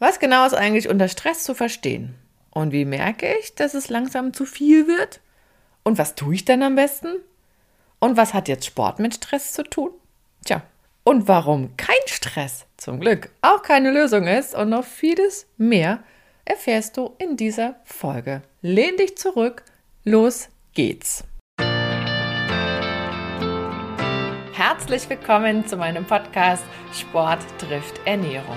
Was genau ist eigentlich unter Stress zu verstehen? Und wie merke ich, dass es langsam zu viel wird? Und was tue ich dann am besten? Und was hat jetzt Sport mit Stress zu tun? Tja, und warum kein Stress zum Glück auch keine Lösung ist und noch vieles mehr erfährst du in dieser Folge. Lehn dich zurück, los geht's. Herzlich willkommen zu meinem Podcast Sport trifft Ernährung.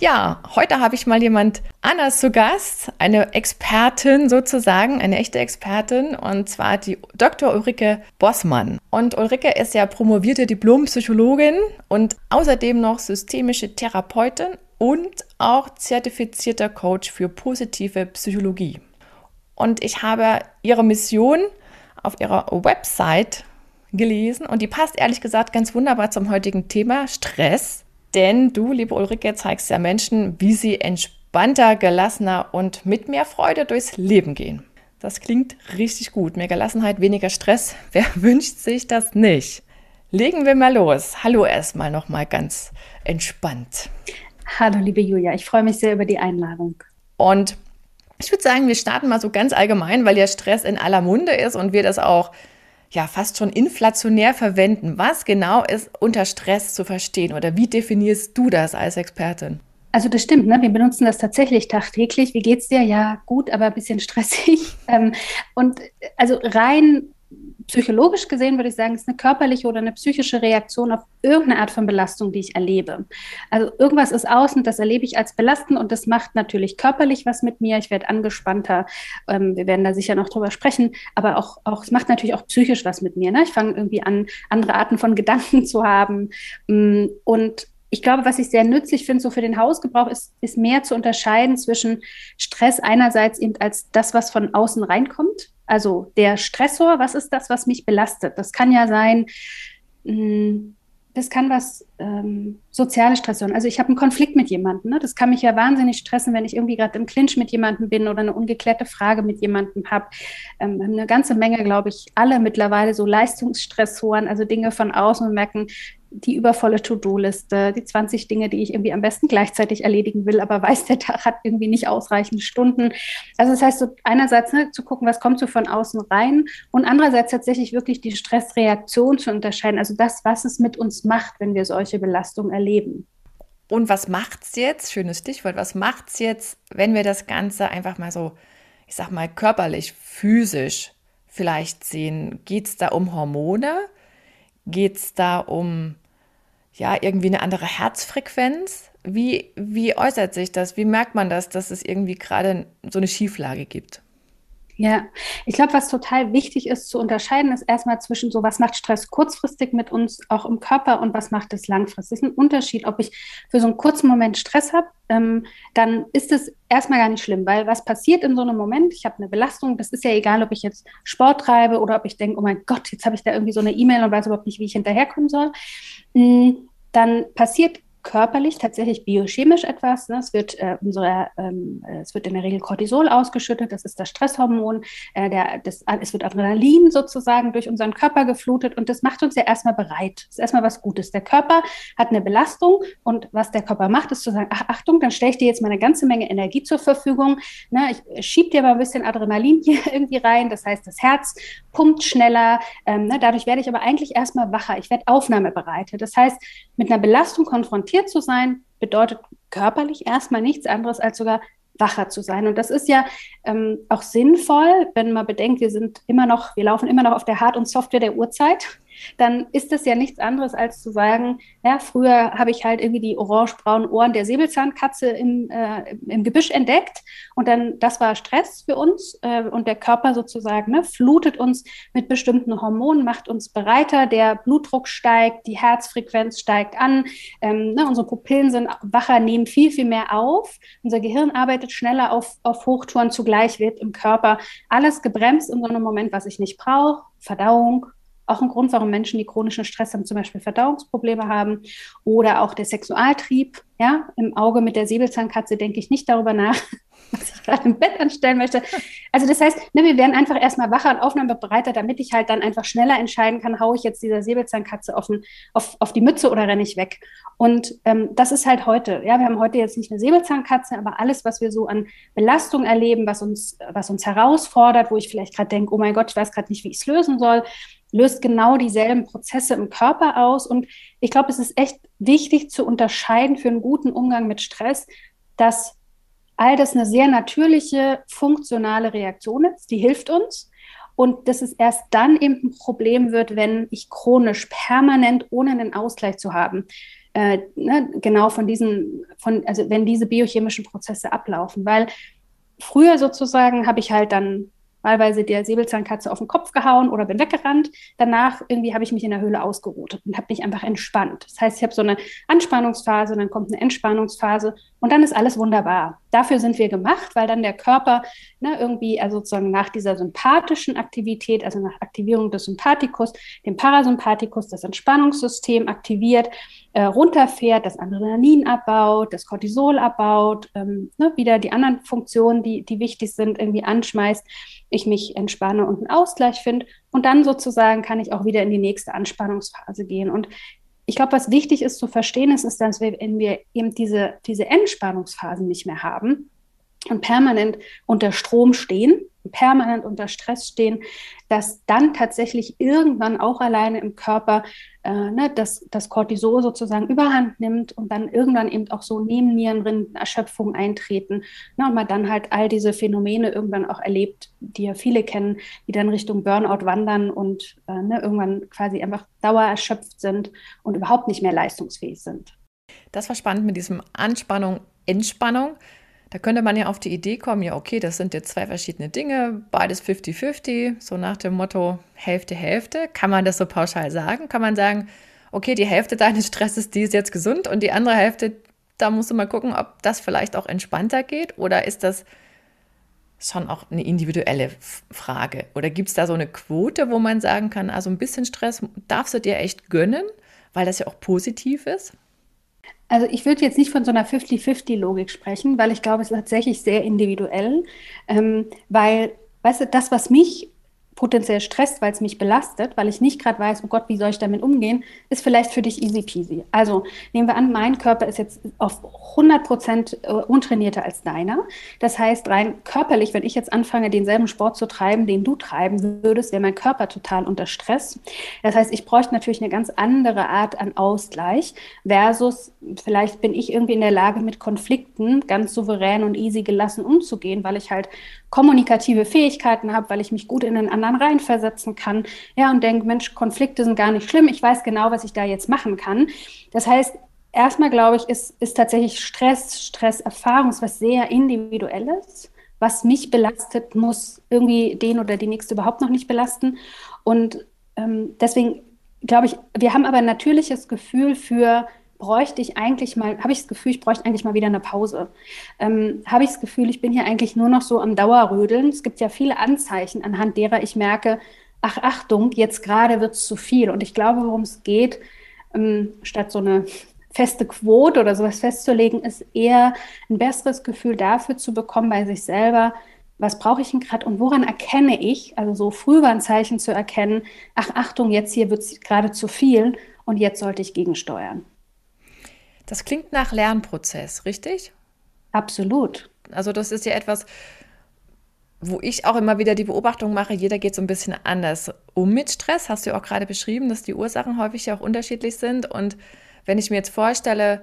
Ja, heute habe ich mal jemand anders zu Gast, eine Expertin sozusagen, eine echte Expertin, und zwar die Dr. Ulrike Bossmann. Und Ulrike ist ja promovierte Diplompsychologin und außerdem noch systemische Therapeutin und auch zertifizierter Coach für positive Psychologie. Und ich habe ihre Mission auf ihrer Website gelesen und die passt ehrlich gesagt ganz wunderbar zum heutigen Thema Stress denn du, liebe Ulrike, zeigst ja Menschen, wie sie entspannter, gelassener und mit mehr Freude durchs Leben gehen. Das klingt richtig gut. Mehr Gelassenheit, weniger Stress. Wer wünscht sich das nicht? Legen wir mal los. Hallo erstmal nochmal ganz entspannt. Hallo, liebe Julia. Ich freue mich sehr über die Einladung. Und ich würde sagen, wir starten mal so ganz allgemein, weil ja Stress in aller Munde ist und wir das auch ja fast schon inflationär verwenden. Was genau ist unter Stress zu verstehen oder wie definierst du das als Expertin? Also das stimmt, ne? wir benutzen das tatsächlich tagtäglich. Wie geht's dir? Ja, gut, aber ein bisschen stressig. Ähm, und also rein psychologisch gesehen würde ich sagen, ist eine körperliche oder eine psychische Reaktion auf irgendeine Art von Belastung, die ich erlebe. Also irgendwas ist außen, das erlebe ich als belastend und das macht natürlich körperlich was mit mir. Ich werde angespannter. Ähm, wir werden da sicher noch drüber sprechen, aber auch, auch es macht natürlich auch psychisch was mit mir. Ne? Ich fange irgendwie an, andere Arten von Gedanken zu haben mm, und ich glaube, was ich sehr nützlich finde, so für den Hausgebrauch, ist, ist mehr zu unterscheiden zwischen Stress einerseits eben als das, was von außen reinkommt, also der Stressor, was ist das, was mich belastet? Das kann ja sein, hm, das kann was ähm, soziale Stressoren. Also ich habe einen Konflikt mit jemandem. Ne? Das kann mich ja wahnsinnig stressen, wenn ich irgendwie gerade im Clinch mit jemandem bin oder eine ungeklärte Frage mit jemandem habe. Ähm, eine ganze Menge, glaube ich, alle mittlerweile so Leistungsstressoren, also Dinge von außen und merken, die übervolle To-Do-Liste, die 20 Dinge, die ich irgendwie am besten gleichzeitig erledigen will, aber weiß, der Tag hat irgendwie nicht ausreichend Stunden. Also das heißt, so einerseits ne, zu gucken, was kommt so von außen rein und andererseits tatsächlich wirklich die Stressreaktion zu unterscheiden, also das, was es mit uns macht, wenn wir solche Belastungen erleben. Und was macht es jetzt, schönes Stichwort, was macht es jetzt, wenn wir das Ganze einfach mal so, ich sag mal, körperlich, physisch vielleicht sehen? Geht es da um Hormone? Geht es da um ja, irgendwie eine andere Herzfrequenz? Wie, wie äußert sich das? Wie merkt man das, dass es irgendwie gerade so eine Schieflage gibt? Ja, ich glaube, was total wichtig ist zu unterscheiden, ist erstmal zwischen so, was macht Stress kurzfristig mit uns auch im Körper und was macht es langfristig. Es ist ein Unterschied, ob ich für so einen kurzen Moment Stress habe, ähm, dann ist es erstmal gar nicht schlimm, weil was passiert in so einem Moment? Ich habe eine Belastung, das ist ja egal, ob ich jetzt Sport treibe oder ob ich denke, oh mein Gott, jetzt habe ich da irgendwie so eine E-Mail und weiß überhaupt nicht, wie ich hinterherkommen soll. Mm, dann passiert körperlich tatsächlich biochemisch etwas. Ne? Es, wird, äh, unsere, ähm, es wird in der Regel Cortisol ausgeschüttet, das ist das Stresshormon. Äh, der, das, es wird Adrenalin sozusagen durch unseren Körper geflutet und das macht uns ja erstmal bereit. Das ist erstmal was Gutes. Der Körper hat eine Belastung und was der Körper macht, ist zu sagen, ach, Achtung, dann stelle ich dir jetzt mal eine ganze Menge Energie zur Verfügung. Ne? Ich schiebe dir mal ein bisschen Adrenalin hier irgendwie rein. Das heißt, das Herz pumpt schneller. Ähm, ne? Dadurch werde ich aber eigentlich erstmal wacher. Ich werde aufnahmebereitet. Das heißt, mit einer Belastung konfrontiert konfrontiert zu sein, bedeutet körperlich erstmal nichts anderes als sogar wacher zu sein. Und das ist ja ähm, auch sinnvoll, wenn man bedenkt, wir sind immer noch, wir laufen immer noch auf der Hard- und Software der Uhrzeit. Dann ist das ja nichts anderes als zu sagen, ja, früher habe ich halt irgendwie die orange-braunen Ohren der Säbelzahnkatze im, äh, im Gebüsch entdeckt und dann, das war Stress für uns äh, und der Körper sozusagen ne, flutet uns mit bestimmten Hormonen, macht uns bereiter, der Blutdruck steigt, die Herzfrequenz steigt an, ähm, ne, unsere Pupillen sind wacher, nehmen viel, viel mehr auf, unser Gehirn arbeitet schneller auf, auf Hochtouren, zugleich wird im Körper alles gebremst in so einem Moment, was ich nicht brauche, Verdauung, auch ein Grund, warum Menschen, die chronischen Stress haben, zum Beispiel Verdauungsprobleme haben oder auch der Sexualtrieb. Ja, im Auge mit der Säbelzahnkatze denke ich nicht darüber nach, was ich gerade im Bett anstellen möchte. Also das heißt, ne, wir werden einfach erstmal wacher und aufnahmebereiter, damit ich halt dann einfach schneller entscheiden kann, haue ich jetzt dieser Säbelzahnkatze auf, den, auf, auf die Mütze oder renne ich weg. Und ähm, das ist halt heute. Ja, wir haben heute jetzt nicht eine Säbelzahnkatze, aber alles, was wir so an Belastung erleben, was uns, was uns herausfordert, wo ich vielleicht gerade denke, oh mein Gott, ich weiß gerade nicht, wie ich es lösen soll, löst genau dieselben Prozesse im Körper aus. Und ich glaube, es ist echt wichtig zu unterscheiden für einen guten Umgang mit Stress, dass all das eine sehr natürliche, funktionale Reaktion ist, die hilft uns. Und dass es erst dann eben ein Problem wird, wenn ich chronisch permanent ohne einen Ausgleich zu haben, äh, ne, genau von diesen, von, also wenn diese biochemischen Prozesse ablaufen. Weil früher sozusagen habe ich halt dann wahlweise der Säbelzahnkatze auf den Kopf gehauen oder bin weggerannt. Danach irgendwie habe ich mich in der Höhle ausgeruht und habe mich einfach entspannt. Das heißt, ich habe so eine Anspannungsphase, dann kommt eine Entspannungsphase und dann ist alles wunderbar. Dafür sind wir gemacht, weil dann der Körper ne, irgendwie, also sozusagen nach dieser sympathischen Aktivität, also nach Aktivierung des Sympathikus, dem Parasympathikus, das Entspannungssystem aktiviert, äh, runterfährt, das Adrenalin abbaut, das Cortisol abbaut, ähm, ne, wieder die anderen Funktionen, die, die wichtig sind, irgendwie anschmeißt, ich mich entspanne und einen Ausgleich finde. Und dann sozusagen kann ich auch wieder in die nächste Anspannungsphase gehen. Und ich glaube, was wichtig ist zu verstehen, ist, ist, dass wir, wenn wir eben diese, diese Entspannungsphasen nicht mehr haben und permanent unter Strom stehen, permanent unter Stress stehen, dass dann tatsächlich irgendwann auch alleine im Körper äh, ne, das, das Cortisol sozusagen überhand nimmt und dann irgendwann eben auch so Nebennierenrindenerschöpfung eintreten ne, und man dann halt all diese Phänomene irgendwann auch erlebt, die ja viele kennen, die dann Richtung Burnout wandern und äh, ne, irgendwann quasi einfach dauererschöpft sind und überhaupt nicht mehr leistungsfähig sind. Das war spannend mit diesem Anspannung, Entspannung. Da könnte man ja auf die Idee kommen, ja, okay, das sind jetzt zwei verschiedene Dinge, beides 50-50, so nach dem Motto Hälfte, Hälfte. Kann man das so pauschal sagen? Kann man sagen, okay, die Hälfte deines Stresses, die ist jetzt gesund und die andere Hälfte, da musst du mal gucken, ob das vielleicht auch entspannter geht? Oder ist das schon auch eine individuelle Frage? Oder gibt es da so eine Quote, wo man sagen kann, also ein bisschen Stress darfst du dir echt gönnen, weil das ja auch positiv ist? Also ich würde jetzt nicht von so einer 50-50-Logik sprechen, weil ich glaube, es ist tatsächlich sehr individuell, ähm, weil, weißt du, das, was mich potenziell stresst, weil es mich belastet, weil ich nicht gerade weiß, oh Gott, wie soll ich damit umgehen, ist vielleicht für dich easy peasy. Also nehmen wir an, mein Körper ist jetzt auf 100 Prozent äh, untrainierter als deiner. Das heißt, rein körperlich, wenn ich jetzt anfange, denselben Sport zu treiben, den du treiben würdest, wäre mein Körper total unter Stress. Das heißt, ich bräuchte natürlich eine ganz andere Art an Ausgleich versus vielleicht bin ich irgendwie in der Lage, mit Konflikten ganz souverän und easy gelassen umzugehen, weil ich halt kommunikative Fähigkeiten habe, weil ich mich gut in den anderen reinversetzen kann. Ja, und denke, Mensch, Konflikte sind gar nicht schlimm. Ich weiß genau, was ich da jetzt machen kann. Das heißt, erstmal glaube ich, ist, ist tatsächlich Stress, Stresserfahrung was sehr individuelles. Was mich belastet, muss irgendwie den oder die nächste überhaupt noch nicht belasten. Und ähm, deswegen glaube ich, wir haben aber ein natürliches Gefühl für bräuchte ich eigentlich mal, habe ich das Gefühl, ich bräuchte eigentlich mal wieder eine Pause. Ähm, habe ich das Gefühl, ich bin hier eigentlich nur noch so am Dauerrödeln. Es gibt ja viele Anzeichen, anhand derer ich merke, ach Achtung, jetzt gerade wird es zu viel. Und ich glaube, worum es geht, ähm, statt so eine feste Quote oder sowas festzulegen, ist eher ein besseres Gefühl dafür zu bekommen bei sich selber, was brauche ich denn gerade und woran erkenne ich, also so Frühwarnzeichen zu erkennen, ach Achtung, jetzt hier wird es gerade zu viel und jetzt sollte ich gegensteuern. Das klingt nach Lernprozess, richtig? Absolut. Also das ist ja etwas, wo ich auch immer wieder die Beobachtung mache, jeder geht so ein bisschen anders um mit Stress. Hast du ja auch gerade beschrieben, dass die Ursachen häufig ja auch unterschiedlich sind. Und wenn ich mir jetzt vorstelle,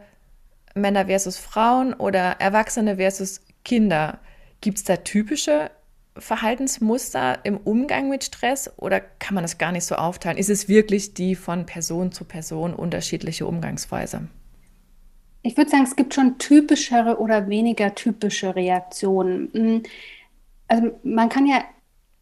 Männer versus Frauen oder Erwachsene versus Kinder, gibt es da typische Verhaltensmuster im Umgang mit Stress oder kann man das gar nicht so aufteilen? Ist es wirklich die von Person zu Person unterschiedliche Umgangsweise? Ich würde sagen, es gibt schon typischere oder weniger typische Reaktionen. Hm, also man kann ja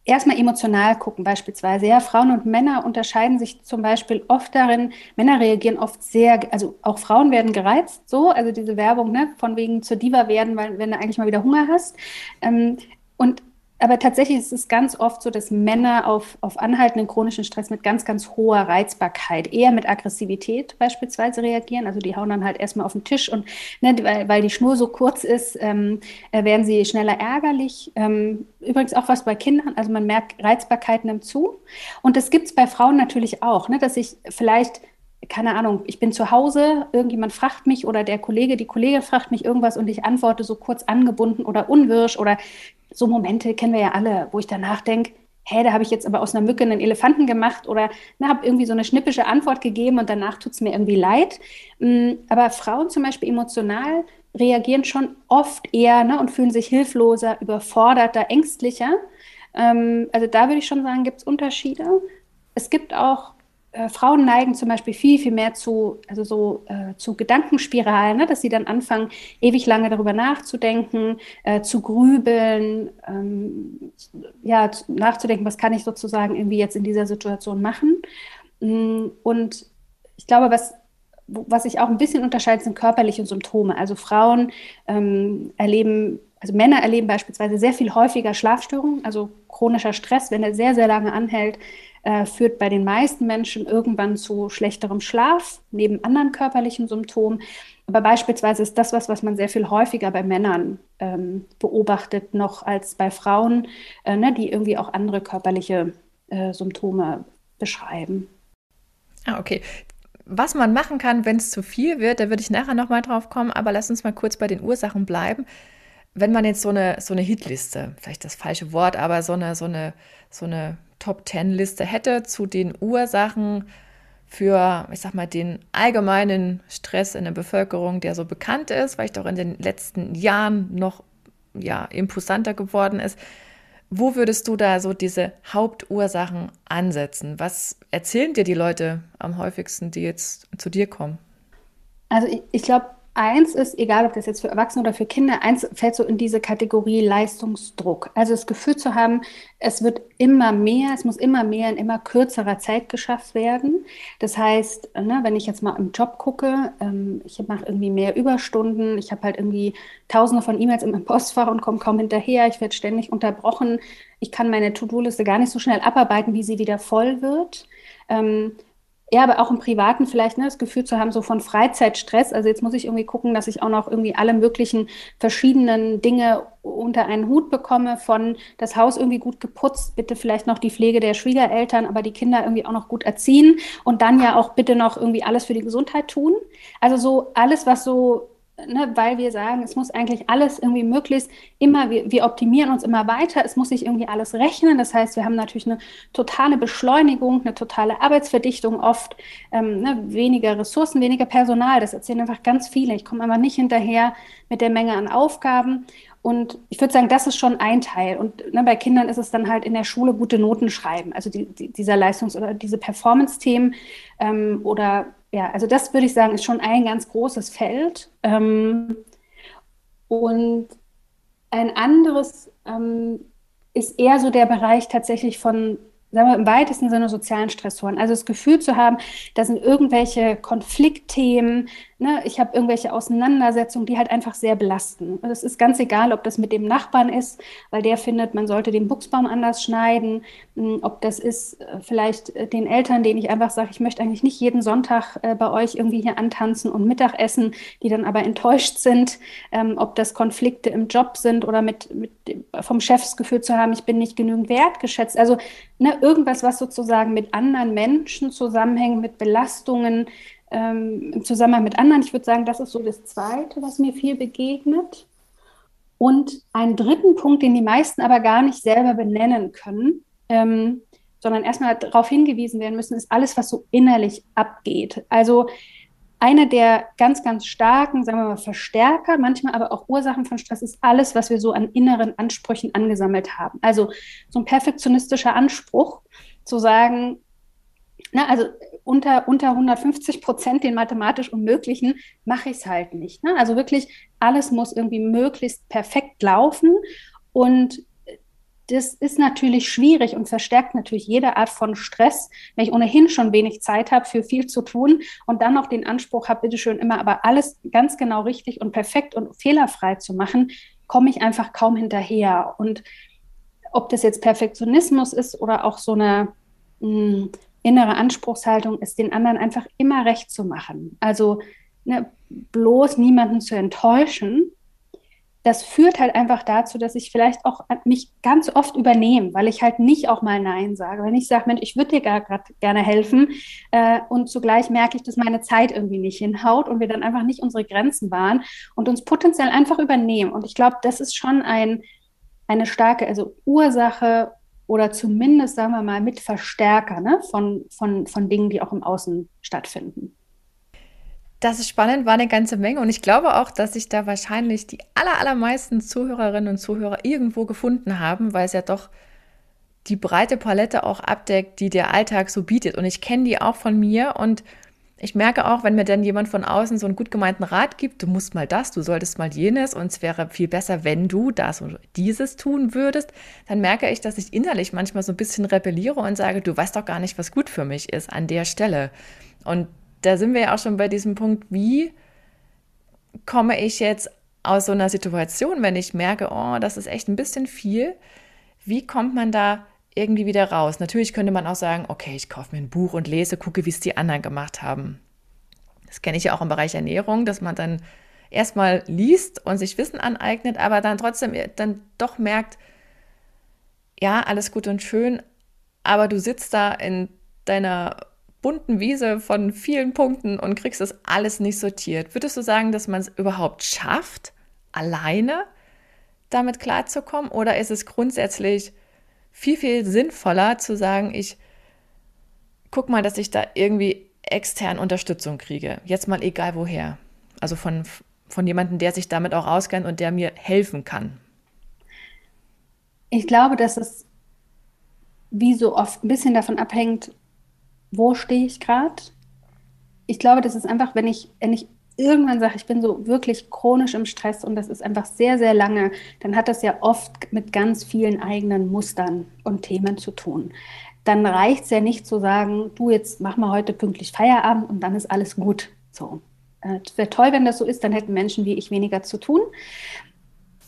erstmal emotional gucken, beispielsweise. Ja, Frauen und Männer unterscheiden sich zum Beispiel oft darin, Männer reagieren oft sehr, also auch Frauen werden gereizt, so, also diese Werbung, ne, von wegen zur Diva werden, weil wenn du eigentlich mal wieder Hunger hast. Ähm, und aber tatsächlich ist es ganz oft so, dass Männer auf, auf anhaltenden chronischen Stress mit ganz, ganz hoher Reizbarkeit, eher mit Aggressivität beispielsweise reagieren. Also die hauen dann halt erstmal auf den Tisch und ne, weil, weil die Schnur so kurz ist, ähm, äh, werden sie schneller ärgerlich. Ähm, übrigens auch was bei Kindern, also man merkt, Reizbarkeit nimmt zu. Und das gibt es bei Frauen natürlich auch, ne, dass ich vielleicht keine Ahnung, ich bin zu Hause, irgendjemand fragt mich oder der Kollege, die Kollegin fragt mich irgendwas und ich antworte so kurz angebunden oder unwirsch oder so Momente kennen wir ja alle, wo ich danach denke, hä, da habe ich jetzt aber aus einer Mücke einen Elefanten gemacht oder habe irgendwie so eine schnippische Antwort gegeben und danach tut es mir irgendwie leid. Mm, aber Frauen zum Beispiel emotional reagieren schon oft eher ne, und fühlen sich hilfloser, überforderter, ängstlicher. Ähm, also da würde ich schon sagen, gibt es Unterschiede. Es gibt auch äh, Frauen neigen zum Beispiel viel, viel mehr zu, also so äh, zu Gedankenspiralen, ne? dass sie dann anfangen, ewig lange darüber nachzudenken, äh, zu grübeln, ähm, ja, nachzudenken, was kann ich sozusagen irgendwie jetzt in dieser Situation machen. Mm, und ich glaube, was, was sich auch ein bisschen unterscheidet, sind körperliche Symptome. Also Frauen ähm, erleben also Männer erleben beispielsweise sehr viel häufiger Schlafstörungen, also chronischer Stress, wenn er sehr, sehr lange anhält, äh, führt bei den meisten Menschen irgendwann zu schlechterem Schlaf, neben anderen körperlichen Symptomen. Aber beispielsweise ist das was, was man sehr viel häufiger bei Männern ähm, beobachtet, noch als bei Frauen, äh, ne, die irgendwie auch andere körperliche äh, Symptome beschreiben. Ah, okay. Was man machen kann, wenn es zu viel wird, da würde ich nachher nochmal drauf kommen, aber lass uns mal kurz bei den Ursachen bleiben. Wenn man jetzt so eine, so eine Hitliste, vielleicht das falsche Wort, aber so eine, so eine, so eine Top-10-Liste hätte zu den Ursachen für, ich sag mal, den allgemeinen Stress in der Bevölkerung, der so bekannt ist, vielleicht auch in den letzten Jahren noch ja, imposanter geworden ist. Wo würdest du da so diese Hauptursachen ansetzen? Was erzählen dir die Leute am häufigsten, die jetzt zu dir kommen? Also ich, ich glaube, Eins ist, egal ob das jetzt für Erwachsene oder für Kinder, eins fällt so in diese Kategorie Leistungsdruck. Also das Gefühl zu haben, es wird immer mehr, es muss immer mehr in immer kürzerer Zeit geschafft werden. Das heißt, ne, wenn ich jetzt mal im Job gucke, ähm, ich mache irgendwie mehr Überstunden, ich habe halt irgendwie tausende von E-Mails im Postfach und komme kaum hinterher, ich werde ständig unterbrochen, ich kann meine To-Do-Liste gar nicht so schnell abarbeiten, wie sie wieder voll wird. Ähm, ja, aber auch im Privaten vielleicht ne, das Gefühl zu haben, so von Freizeitstress. Also jetzt muss ich irgendwie gucken, dass ich auch noch irgendwie alle möglichen verschiedenen Dinge unter einen Hut bekomme, von das Haus irgendwie gut geputzt, bitte vielleicht noch die Pflege der Schwiegereltern, aber die Kinder irgendwie auch noch gut erziehen und dann ja auch bitte noch irgendwie alles für die Gesundheit tun. Also so alles, was so ne, weil wir sagen, es muss eigentlich alles irgendwie möglichst immer, wir, wir optimieren uns immer weiter, es muss sich irgendwie alles rechnen. Das heißt, wir haben natürlich eine totale Beschleunigung, eine totale Arbeitsverdichtung oft, ähm, ne, weniger Ressourcen, weniger Personal. Das erzählen einfach ganz viele. Ich komme einfach nicht hinterher mit der Menge an Aufgaben. Und ich würde sagen, das ist schon ein Teil. Und ne, bei Kindern ist es dann halt in der Schule gute Noten schreiben, also die, die, dieser Leistungs- oder diese Performance-Themen ähm, oder ja, also das würde ich sagen, ist schon ein ganz großes Feld. Ähm, und ein anderes ähm, ist eher so der Bereich tatsächlich von sagen wir im weitesten Sinne sozialen Stressoren. Also das Gefühl zu haben, da sind irgendwelche Konfliktthemen, ne? ich habe irgendwelche Auseinandersetzungen, die halt einfach sehr belasten. Und es ist ganz egal, ob das mit dem Nachbarn ist, weil der findet, man sollte den Buchsbaum anders schneiden, hm, ob das ist äh, vielleicht äh, den Eltern, denen ich einfach sage, ich möchte eigentlich nicht jeden Sonntag äh, bei euch irgendwie hier antanzen und Mittagessen, die dann aber enttäuscht sind, ähm, ob das Konflikte im Job sind oder mit, mit vom Chefsgefühl zu haben, ich bin nicht genügend wertgeschätzt. Also ne, irgendwas, was sozusagen mit anderen Menschen zusammenhängt, mit Belastungen ähm, im Zusammenhang mit anderen. Ich würde sagen, das ist so das Zweite, was mir viel begegnet. Und einen dritten Punkt, den die meisten aber gar nicht selber benennen können, ähm, sondern erstmal darauf hingewiesen werden müssen, ist alles, was so innerlich abgeht. Also eine der ganz, ganz starken, sagen wir mal, Verstärker, manchmal aber auch Ursachen von Stress ist alles, was wir so an inneren Ansprüchen angesammelt haben. Also so ein perfektionistischer Anspruch, zu sagen, na, also unter, unter 150 Prozent den mathematisch Unmöglichen mache ich es halt nicht. Ne? Also wirklich, alles muss irgendwie möglichst perfekt laufen. Und das ist natürlich schwierig und verstärkt natürlich jede Art von Stress, wenn ich ohnehin schon wenig Zeit habe, für viel zu tun und dann noch den Anspruch habe, bitteschön immer aber alles ganz genau richtig und perfekt und fehlerfrei zu machen, komme ich einfach kaum hinterher. Und ob das jetzt Perfektionismus ist oder auch so eine mh, hm, innere Anspruchshaltung ist, den anderen einfach immer recht zu machen. Also ne, bloß niemanden zu enttäuschen das führt halt einfach dazu, dass ich vielleicht auch mich ganz oft übernehme, weil ich halt nicht auch mal Nein sage. Wenn ich sage, Mensch, ich würde dir gerade gerne helfen äh, und zugleich merke ich, dass meine Zeit irgendwie nicht hinhaut und wir dann einfach nicht unsere Grenzen wahren und uns potenziell einfach übernehmen. Und ich glaube, das ist schon ein, eine starke, also Ursache oder zumindest, sagen wir mal, mit Verstärker ne, von, von, von Dingen, die auch im Außen stattfinden. Das ist spannend, war eine ganze Menge und ich glaube auch, dass sich da wahrscheinlich die aller, allermeisten Zuhörerinnen und Zuhörer irgendwo gefunden haben, weil es ja doch die breite Palette auch abdeckt, die der Alltag so bietet. Und ich kenne die auch von mir und ich merke auch, wenn mir dann jemand von außen so einen gut gemeinten Rat gibt, du musst mal das, du solltest mal jenes und es wäre viel besser, wenn du das und dieses tun würdest, dann merke ich, dass ich innerlich manchmal so ein bisschen rebelliere und sage, du weißt doch gar nicht, was gut für mich ist an der Stelle. Und da sind wir ja auch schon bei diesem Punkt, wie komme ich jetzt aus so einer Situation, wenn ich merke, oh, das ist echt ein bisschen viel, wie kommt man da irgendwie wieder raus? Natürlich könnte man auch sagen, okay, ich kaufe mir ein Buch und lese, gucke, wie es die anderen gemacht haben. Das kenne ich ja auch im Bereich Ernährung, dass man dann erstmal liest und sich Wissen aneignet, aber dann trotzdem dann doch merkt, ja, alles gut und schön, aber du sitzt da in deiner bunten Wiese von vielen Punkten und kriegst das alles nicht sortiert. Würdest du sagen, dass man es überhaupt schafft, alleine damit klarzukommen? Oder ist es grundsätzlich viel, viel sinnvoller zu sagen, ich guck mal, dass ich da irgendwie extern Unterstützung kriege? Jetzt mal egal woher. Also von, von jemandem, der sich damit auch auskennt und der mir helfen kann. Ich glaube, dass es wie so oft ein bisschen davon abhängt, wo stehe ich gerade? Ich glaube, das ist einfach, wenn ich, wenn ich irgendwann sage, ich bin so wirklich chronisch im Stress und das ist einfach sehr, sehr lange, dann hat das ja oft mit ganz vielen eigenen Mustern und Themen zu tun. Dann reicht es ja nicht zu sagen, du jetzt mach mal heute pünktlich Feierabend und dann ist alles gut. So. Äh, es wäre toll, wenn das so ist, dann hätten Menschen wie ich weniger zu tun.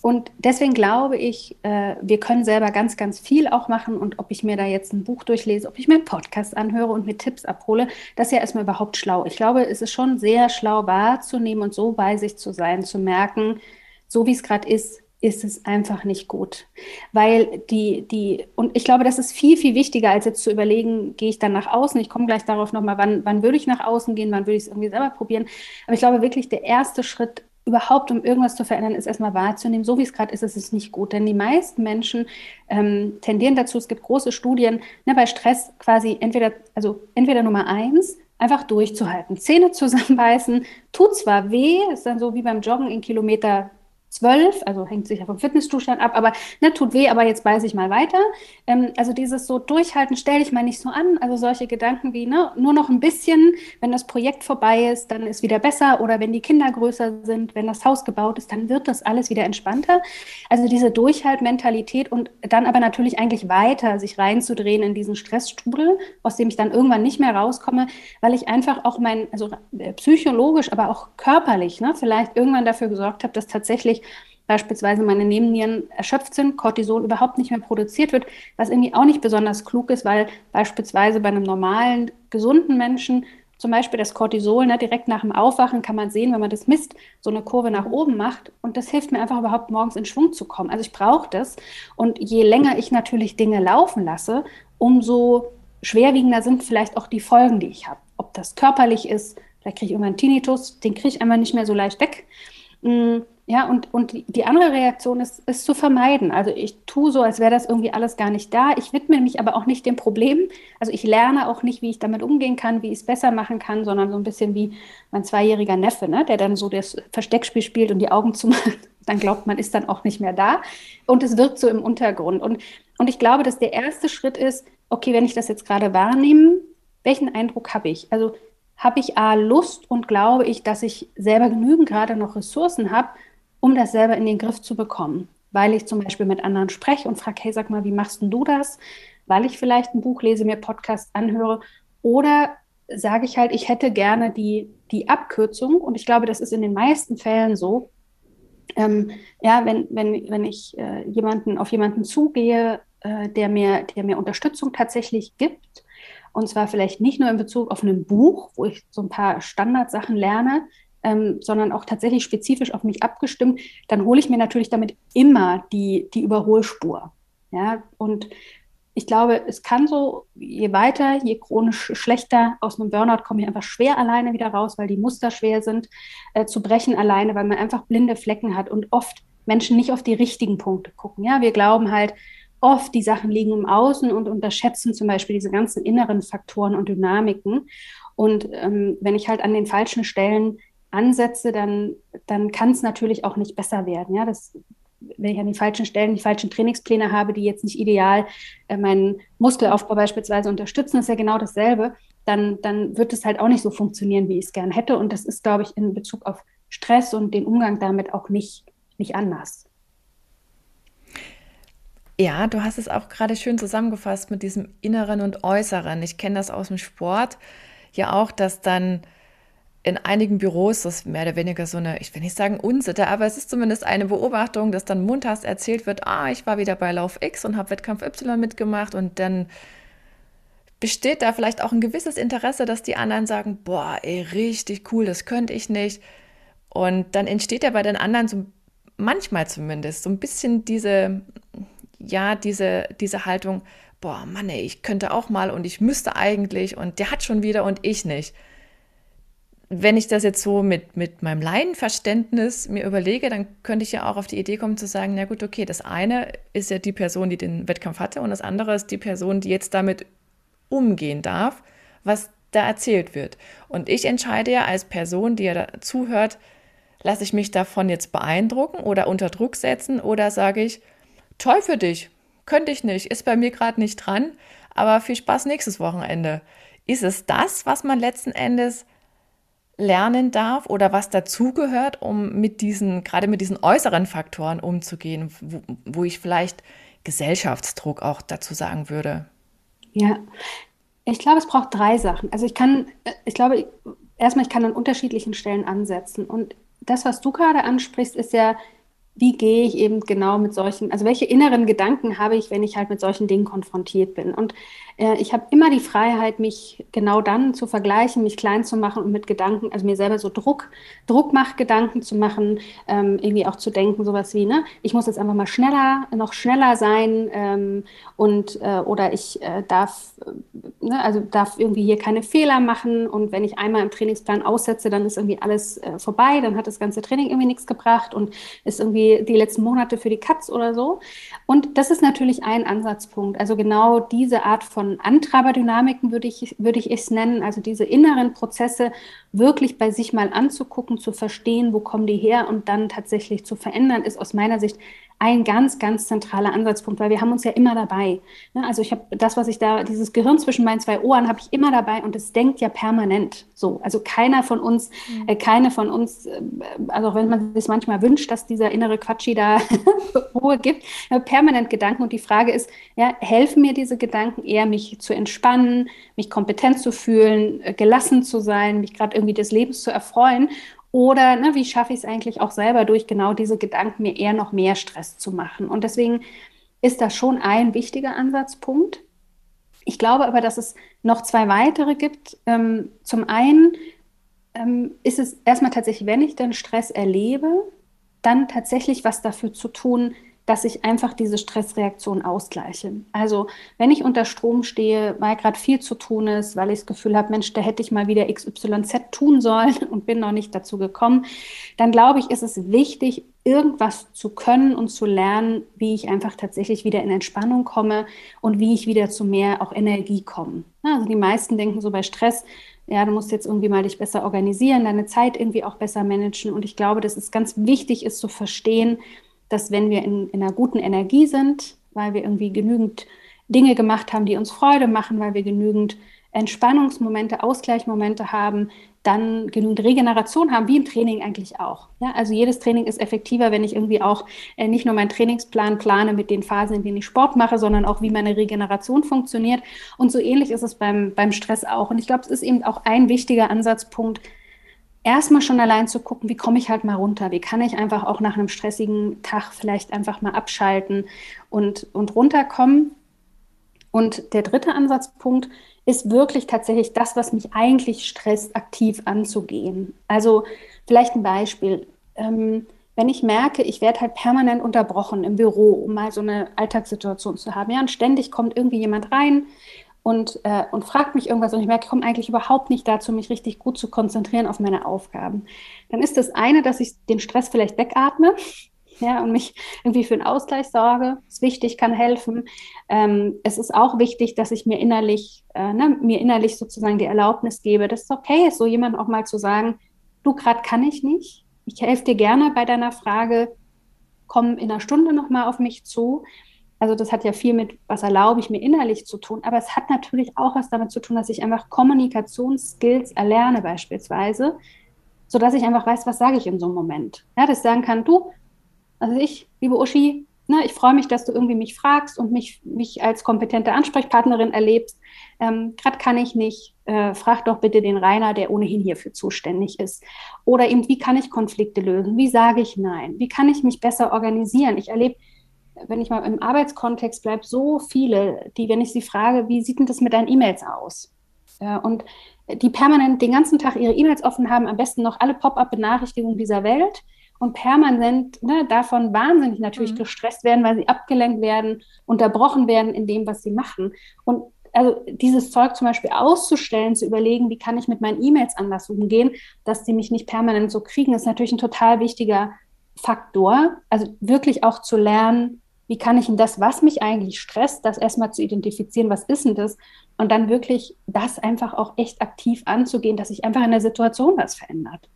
Und deswegen glaube ich, äh, wir können selber ganz, ganz viel auch machen. Und ob ich mir da jetzt ein Buch durchlese, ob ich mir einen Podcast anhöre und mir Tipps abhole, das ist ja erstmal überhaupt schlau. Ich glaube, es ist schon sehr schlau wahrzunehmen und so bei sich zu sein, zu merken, so wie es gerade ist, ist es einfach nicht gut. Weil die, die, und ich glaube, das ist viel, viel wichtiger, als jetzt zu überlegen, gehe ich dann nach außen? Ich komme gleich darauf nochmal, wann, wann würde ich nach außen gehen, wann würde ich es irgendwie selber probieren. Aber ich glaube wirklich, der erste Schritt überhaupt, um irgendwas zu verändern, ist erstmal wahrzunehmen, so wie es gerade ist, ist es nicht gut. Denn die meisten Menschen ähm, tendieren dazu, es gibt große Studien, ne, bei Stress quasi entweder, also entweder Nummer eins, einfach durchzuhalten. Zähne zusammenbeißen, tut zwar weh, ist dann so wie beim Joggen in Kilometer zwölf, also hängt sich ja vom Fitnesszustand ab, aber ne, tut weh, aber jetzt beiße ich mal weiter. Ähm, also dieses so durchhalten, stell dich mal nicht so an. Also solche Gedanken wie ne, nur noch ein bisschen, wenn das Projekt vorbei ist, dann ist wieder besser oder wenn die Kinder größer sind, wenn das Haus gebaut ist, dann wird das alles wieder entspannter. Also diese Durchhaltmentalität und dann aber natürlich eigentlich weiter sich reinzudrehen in diesen Stressstrudel, aus dem ich dann irgendwann nicht mehr rauskomme, weil ich einfach auch mein, also äh, psychologisch, aber auch körperlich, ne, vielleicht irgendwann dafür gesorgt habe, dass tatsächlich wirklich beispielsweise meine Nebennieren erschöpft sind, Cortisol überhaupt nicht mehr produziert wird, was irgendwie auch nicht besonders klug ist, weil beispielsweise bei einem normalen, gesunden Menschen zum Beispiel das Cortisol, ne, direkt nach dem Aufwachen kann man sehen, wenn man das misst, so eine Kurve nach oben macht. Und das hilft mir einfach überhaupt morgens in Schwung zu kommen. Also ich brauche das. Und je länger ich natürlich Dinge laufen lasse, umso schwerwiegender sind vielleicht auch die Folgen, die ich habe. Ob das körperlich ist, vielleicht kriege ich irgendwann Tinnitus, den kriege ich einfach nicht mehr so leicht weg. Ja, und, und die andere Reaktion ist, ist zu vermeiden. Also ich tue so, als wäre das irgendwie alles gar nicht da. Ich widme mich aber auch nicht dem Problem. Also ich lerne auch nicht, wie ich damit umgehen kann, wie ich es besser machen kann, sondern so ein bisschen wie mein zweijähriger Neffe, ne, der dann so das Versteckspiel spielt und die Augen zumacht. Dann glaubt man, ist dann auch nicht mehr da. Und es wirkt so im Untergrund. Und, und ich glaube, dass der erste Schritt ist, okay, wenn ich das jetzt gerade wahrnehme, welchen Eindruck habe ich? Also habe ich A, Lust und glaube ich, dass ich selber genügend gerade noch Ressourcen habe, um das selber in den Griff zu bekommen. Weil ich zum Beispiel mit anderen spreche und frage, hey, sag mal, wie machst du das? Weil ich vielleicht ein Buch lese, mir Podcast anhöre. Oder sage ich halt, ich hätte gerne die, die Abkürzung. Und ich glaube, das ist in den meisten Fällen so. Ähm, ja, wenn, wenn, wenn ich äh, jemanden, auf jemanden zugehe, äh, der, mir, der mir Unterstützung tatsächlich gibt, und zwar vielleicht nicht nur in Bezug auf ein Buch, wo ich so ein paar Standardsachen lerne, ähm, sondern auch tatsächlich spezifisch auf mich abgestimmt, dann hole ich mir natürlich damit immer die, die Überholspur. Ja, und ich glaube, es kann so, je weiter, je chronisch schlechter aus einem Burnout komme ich einfach schwer alleine wieder raus, weil die Muster schwer sind, äh, zu brechen alleine, weil man einfach blinde Flecken hat und oft Menschen nicht auf die richtigen Punkte gucken. Ja, wir glauben halt, oft die Sachen liegen im Außen und unterschätzen zum Beispiel diese ganzen inneren Faktoren und Dynamiken. Und ähm, wenn ich halt an den falschen Stellen ansetze, dann, dann kann es natürlich auch nicht besser werden. Ja, das, wenn ich an den falschen Stellen die falschen Trainingspläne habe, die jetzt nicht ideal äh, meinen Muskelaufbau beispielsweise unterstützen, ist ja genau dasselbe, dann, dann wird es halt auch nicht so funktionieren, wie ich es gern hätte. Und das ist, glaube ich, in Bezug auf Stress und den Umgang damit auch nicht, nicht anders. Ja, du hast es auch gerade schön zusammengefasst mit diesem Inneren und Äußeren. Ich kenne das aus dem Sport ja auch, dass dann in einigen Büros das mehr oder weniger so eine, ich will nicht sagen Unsitte, aber es ist zumindest eine Beobachtung, dass dann montags erzählt wird, ah, ich war wieder bei Lauf X und habe Wettkampf Y mitgemacht und dann besteht da vielleicht auch ein gewisses Interesse, dass die anderen sagen, boah, ey, richtig cool, das könnte ich nicht. Und dann entsteht ja bei den anderen so manchmal zumindest so ein bisschen diese, ja, diese, diese Haltung, boah, Mann, ey, ich könnte auch mal und ich müsste eigentlich und der hat schon wieder und ich nicht wenn ich das jetzt so mit, mit meinem Laienverständnis mir überlege, dann könnte ich ja auch auf die Idee kommen zu sagen, na gut, okay, das eine ist ja die Person, die den Wettkampf hatte und das andere ist die Person, die jetzt damit umgehen darf, was da erzählt wird. Und ich entscheide ja als Person, die ja zuhört, lasse ich mich davon jetzt beeindrucken oder unter Druck setzen oder sage ich, toll für dich, könnte ich nicht, ist bei mir gerade nicht dran, aber viel Spaß nächstes Wochenende. Ist es das, was man letzten Endes lernen darf oder was dazugehört, um mit diesen, gerade mit diesen äußeren Faktoren umzugehen, wo, wo ich vielleicht Gesellschaftsdruck auch dazu sagen würde? Ja, ich glaube, es braucht drei Sachen. Also ich kann, ich glaube, erstmal, ich kann an unterschiedlichen Stellen ansetzen. Und das, was du gerade ansprichst, ist ja wie gehe ich eben genau mit solchen, also welche inneren Gedanken habe ich, wenn ich halt mit solchen Dingen konfrontiert bin. Und äh, ich habe immer die Freiheit, mich genau dann zu vergleichen, mich klein zu machen und mit Gedanken, also mir selber so Druck, Druckmachgedanken zu machen, ähm, irgendwie auch zu denken, sowas wie, ne, ich muss jetzt einfach mal schneller, noch schneller sein ähm, und äh, oder ich äh, darf, ne, also darf irgendwie hier keine Fehler machen und wenn ich einmal im Trainingsplan aussetze, dann ist irgendwie alles äh, vorbei, dann hat das ganze Training irgendwie nichts gebracht und ist irgendwie die letzten Monate für die Katz oder so. Und das ist natürlich ein Ansatzpunkt. Also genau diese Art von Antreiberdynamiken würde ich, würde ich es nennen, also diese inneren Prozesse wirklich bei sich mal anzugucken, zu verstehen, wo kommen die her und dann tatsächlich zu verändern, ist aus meiner Sicht ein ganz, ganz zentraler Ansatzpunkt, weil wir haben uns ja immer dabei. Ne? Also ich habe das, was ich da, dieses Gehirn zwischen meinen zwei Ohren habe ich immer dabei und es denkt ja permanent so. Also keiner von uns, mhm. äh, keine von uns, äh, also auch wenn man sich manchmal wünscht, dass dieser innere Quatschi da Ruhe gibt, äh, permanent Gedanken und die Frage ist, ja, helfen mir diese Gedanken eher, mich zu entspannen, mich kompetent zu fühlen, äh, gelassen zu sein, mich gerade irgendwie des Lebens zu erfreuen oder ne, wie schaffe ich es eigentlich auch selber durch genau diese Gedanken mir eher noch mehr Stress zu machen? Und deswegen ist das schon ein wichtiger Ansatzpunkt. Ich glaube aber, dass es noch zwei weitere gibt. Ähm, zum einen ähm, ist es erstmal tatsächlich, wenn ich dann Stress erlebe, dann tatsächlich was dafür zu tun, dass ich einfach diese Stressreaktion ausgleiche. Also wenn ich unter Strom stehe, weil gerade viel zu tun ist, weil ich das Gefühl habe, Mensch, da hätte ich mal wieder XYZ tun sollen und bin noch nicht dazu gekommen, dann glaube ich, ist es wichtig, irgendwas zu können und zu lernen, wie ich einfach tatsächlich wieder in Entspannung komme und wie ich wieder zu mehr auch Energie komme. Also die meisten denken so bei Stress, ja, du musst jetzt irgendwie mal dich besser organisieren, deine Zeit irgendwie auch besser managen. Und ich glaube, dass es ganz wichtig ist zu verstehen, dass wenn wir in, in einer guten Energie sind, weil wir irgendwie genügend Dinge gemacht haben, die uns Freude machen, weil wir genügend Entspannungsmomente, Ausgleichsmomente haben, dann genügend Regeneration haben, wie im Training eigentlich auch. Ja, also jedes Training ist effektiver, wenn ich irgendwie auch äh, nicht nur meinen Trainingsplan plane mit den Phasen, in denen ich Sport mache, sondern auch, wie meine Regeneration funktioniert. Und so ähnlich ist es beim, beim Stress auch. Und ich glaube, es ist eben auch ein wichtiger Ansatzpunkt, erstmal schon allein zu gucken, wie komme ich halt mal runter? Wie kann ich einfach auch nach einem stressigen Tag vielleicht einfach mal abschalten und, und runterkommen? Und der dritte Ansatzpunkt ist wirklich tatsächlich das, was mich eigentlich stresst, aktiv anzugehen. Also vielleicht ein Beispiel. Ähm, wenn ich merke, ich werde halt permanent unterbrochen im Büro, um mal so eine Alltagssituation zu haben, ja, und ständig kommt irgendwie jemand rein und, äh, und fragt mich irgendwas und ich merke, ich komme eigentlich überhaupt nicht dazu, mich richtig gut zu konzentrieren auf meine Aufgaben, dann ist das eine, dass ich den Stress vielleicht wegatme ja, und mich irgendwie für einen Ausgleich sorge. Ist wichtig, kann helfen. Ähm, es ist auch wichtig, dass ich mir innerlich, äh, ne, mir innerlich sozusagen die Erlaubnis gebe, dass es okay ist, so jemand auch mal zu sagen, du, gerade kann ich nicht. Ich helfe dir gerne bei deiner Frage, komm in einer Stunde nochmal auf mich zu. Also das hat ja viel mit, was erlaube ich mir innerlich zu tun, aber es hat natürlich auch was damit zu tun, dass ich einfach Kommunikationsskills erlerne beispielsweise, sodass ich einfach weiß, was sage ich in so einem Moment. Ja, dass ich sagen kann, du, also ich, liebe Uschi, ne, ich freue mich, dass du irgendwie mich fragst und mich, mich als kompetente Ansprechpartnerin erlebst. Ähm, Gerade kann ich nicht, äh, frag doch bitte den Rainer, der ohnehin hierfür zuständig ist. Oder eben, wie kann ich Konflikte lösen? Wie sage ich Nein? Wie kann ich mich besser organisieren? Ich erlebe, wenn ich mal im Arbeitskontext bleibe, so viele, die, wenn ich sie frage, wie sieht denn das mit deinen E-Mails aus? Und die permanent den ganzen Tag ihre E-Mails offen haben, am besten noch alle Pop-up-Benachrichtigungen dieser Welt und permanent ne, davon wahnsinnig natürlich mhm. gestresst werden, weil sie abgelenkt werden, unterbrochen werden in dem, was sie machen. Und also dieses Zeug zum Beispiel auszustellen, zu überlegen, wie kann ich mit meinen E-Mails anders umgehen, dass sie mich nicht permanent so kriegen, ist natürlich ein total wichtiger Faktor. Also wirklich auch zu lernen, wie kann ich denn das, was mich eigentlich stresst, das erstmal zu identifizieren, was ist denn das? Und dann wirklich das einfach auch echt aktiv anzugehen, dass sich einfach in der Situation was verändert.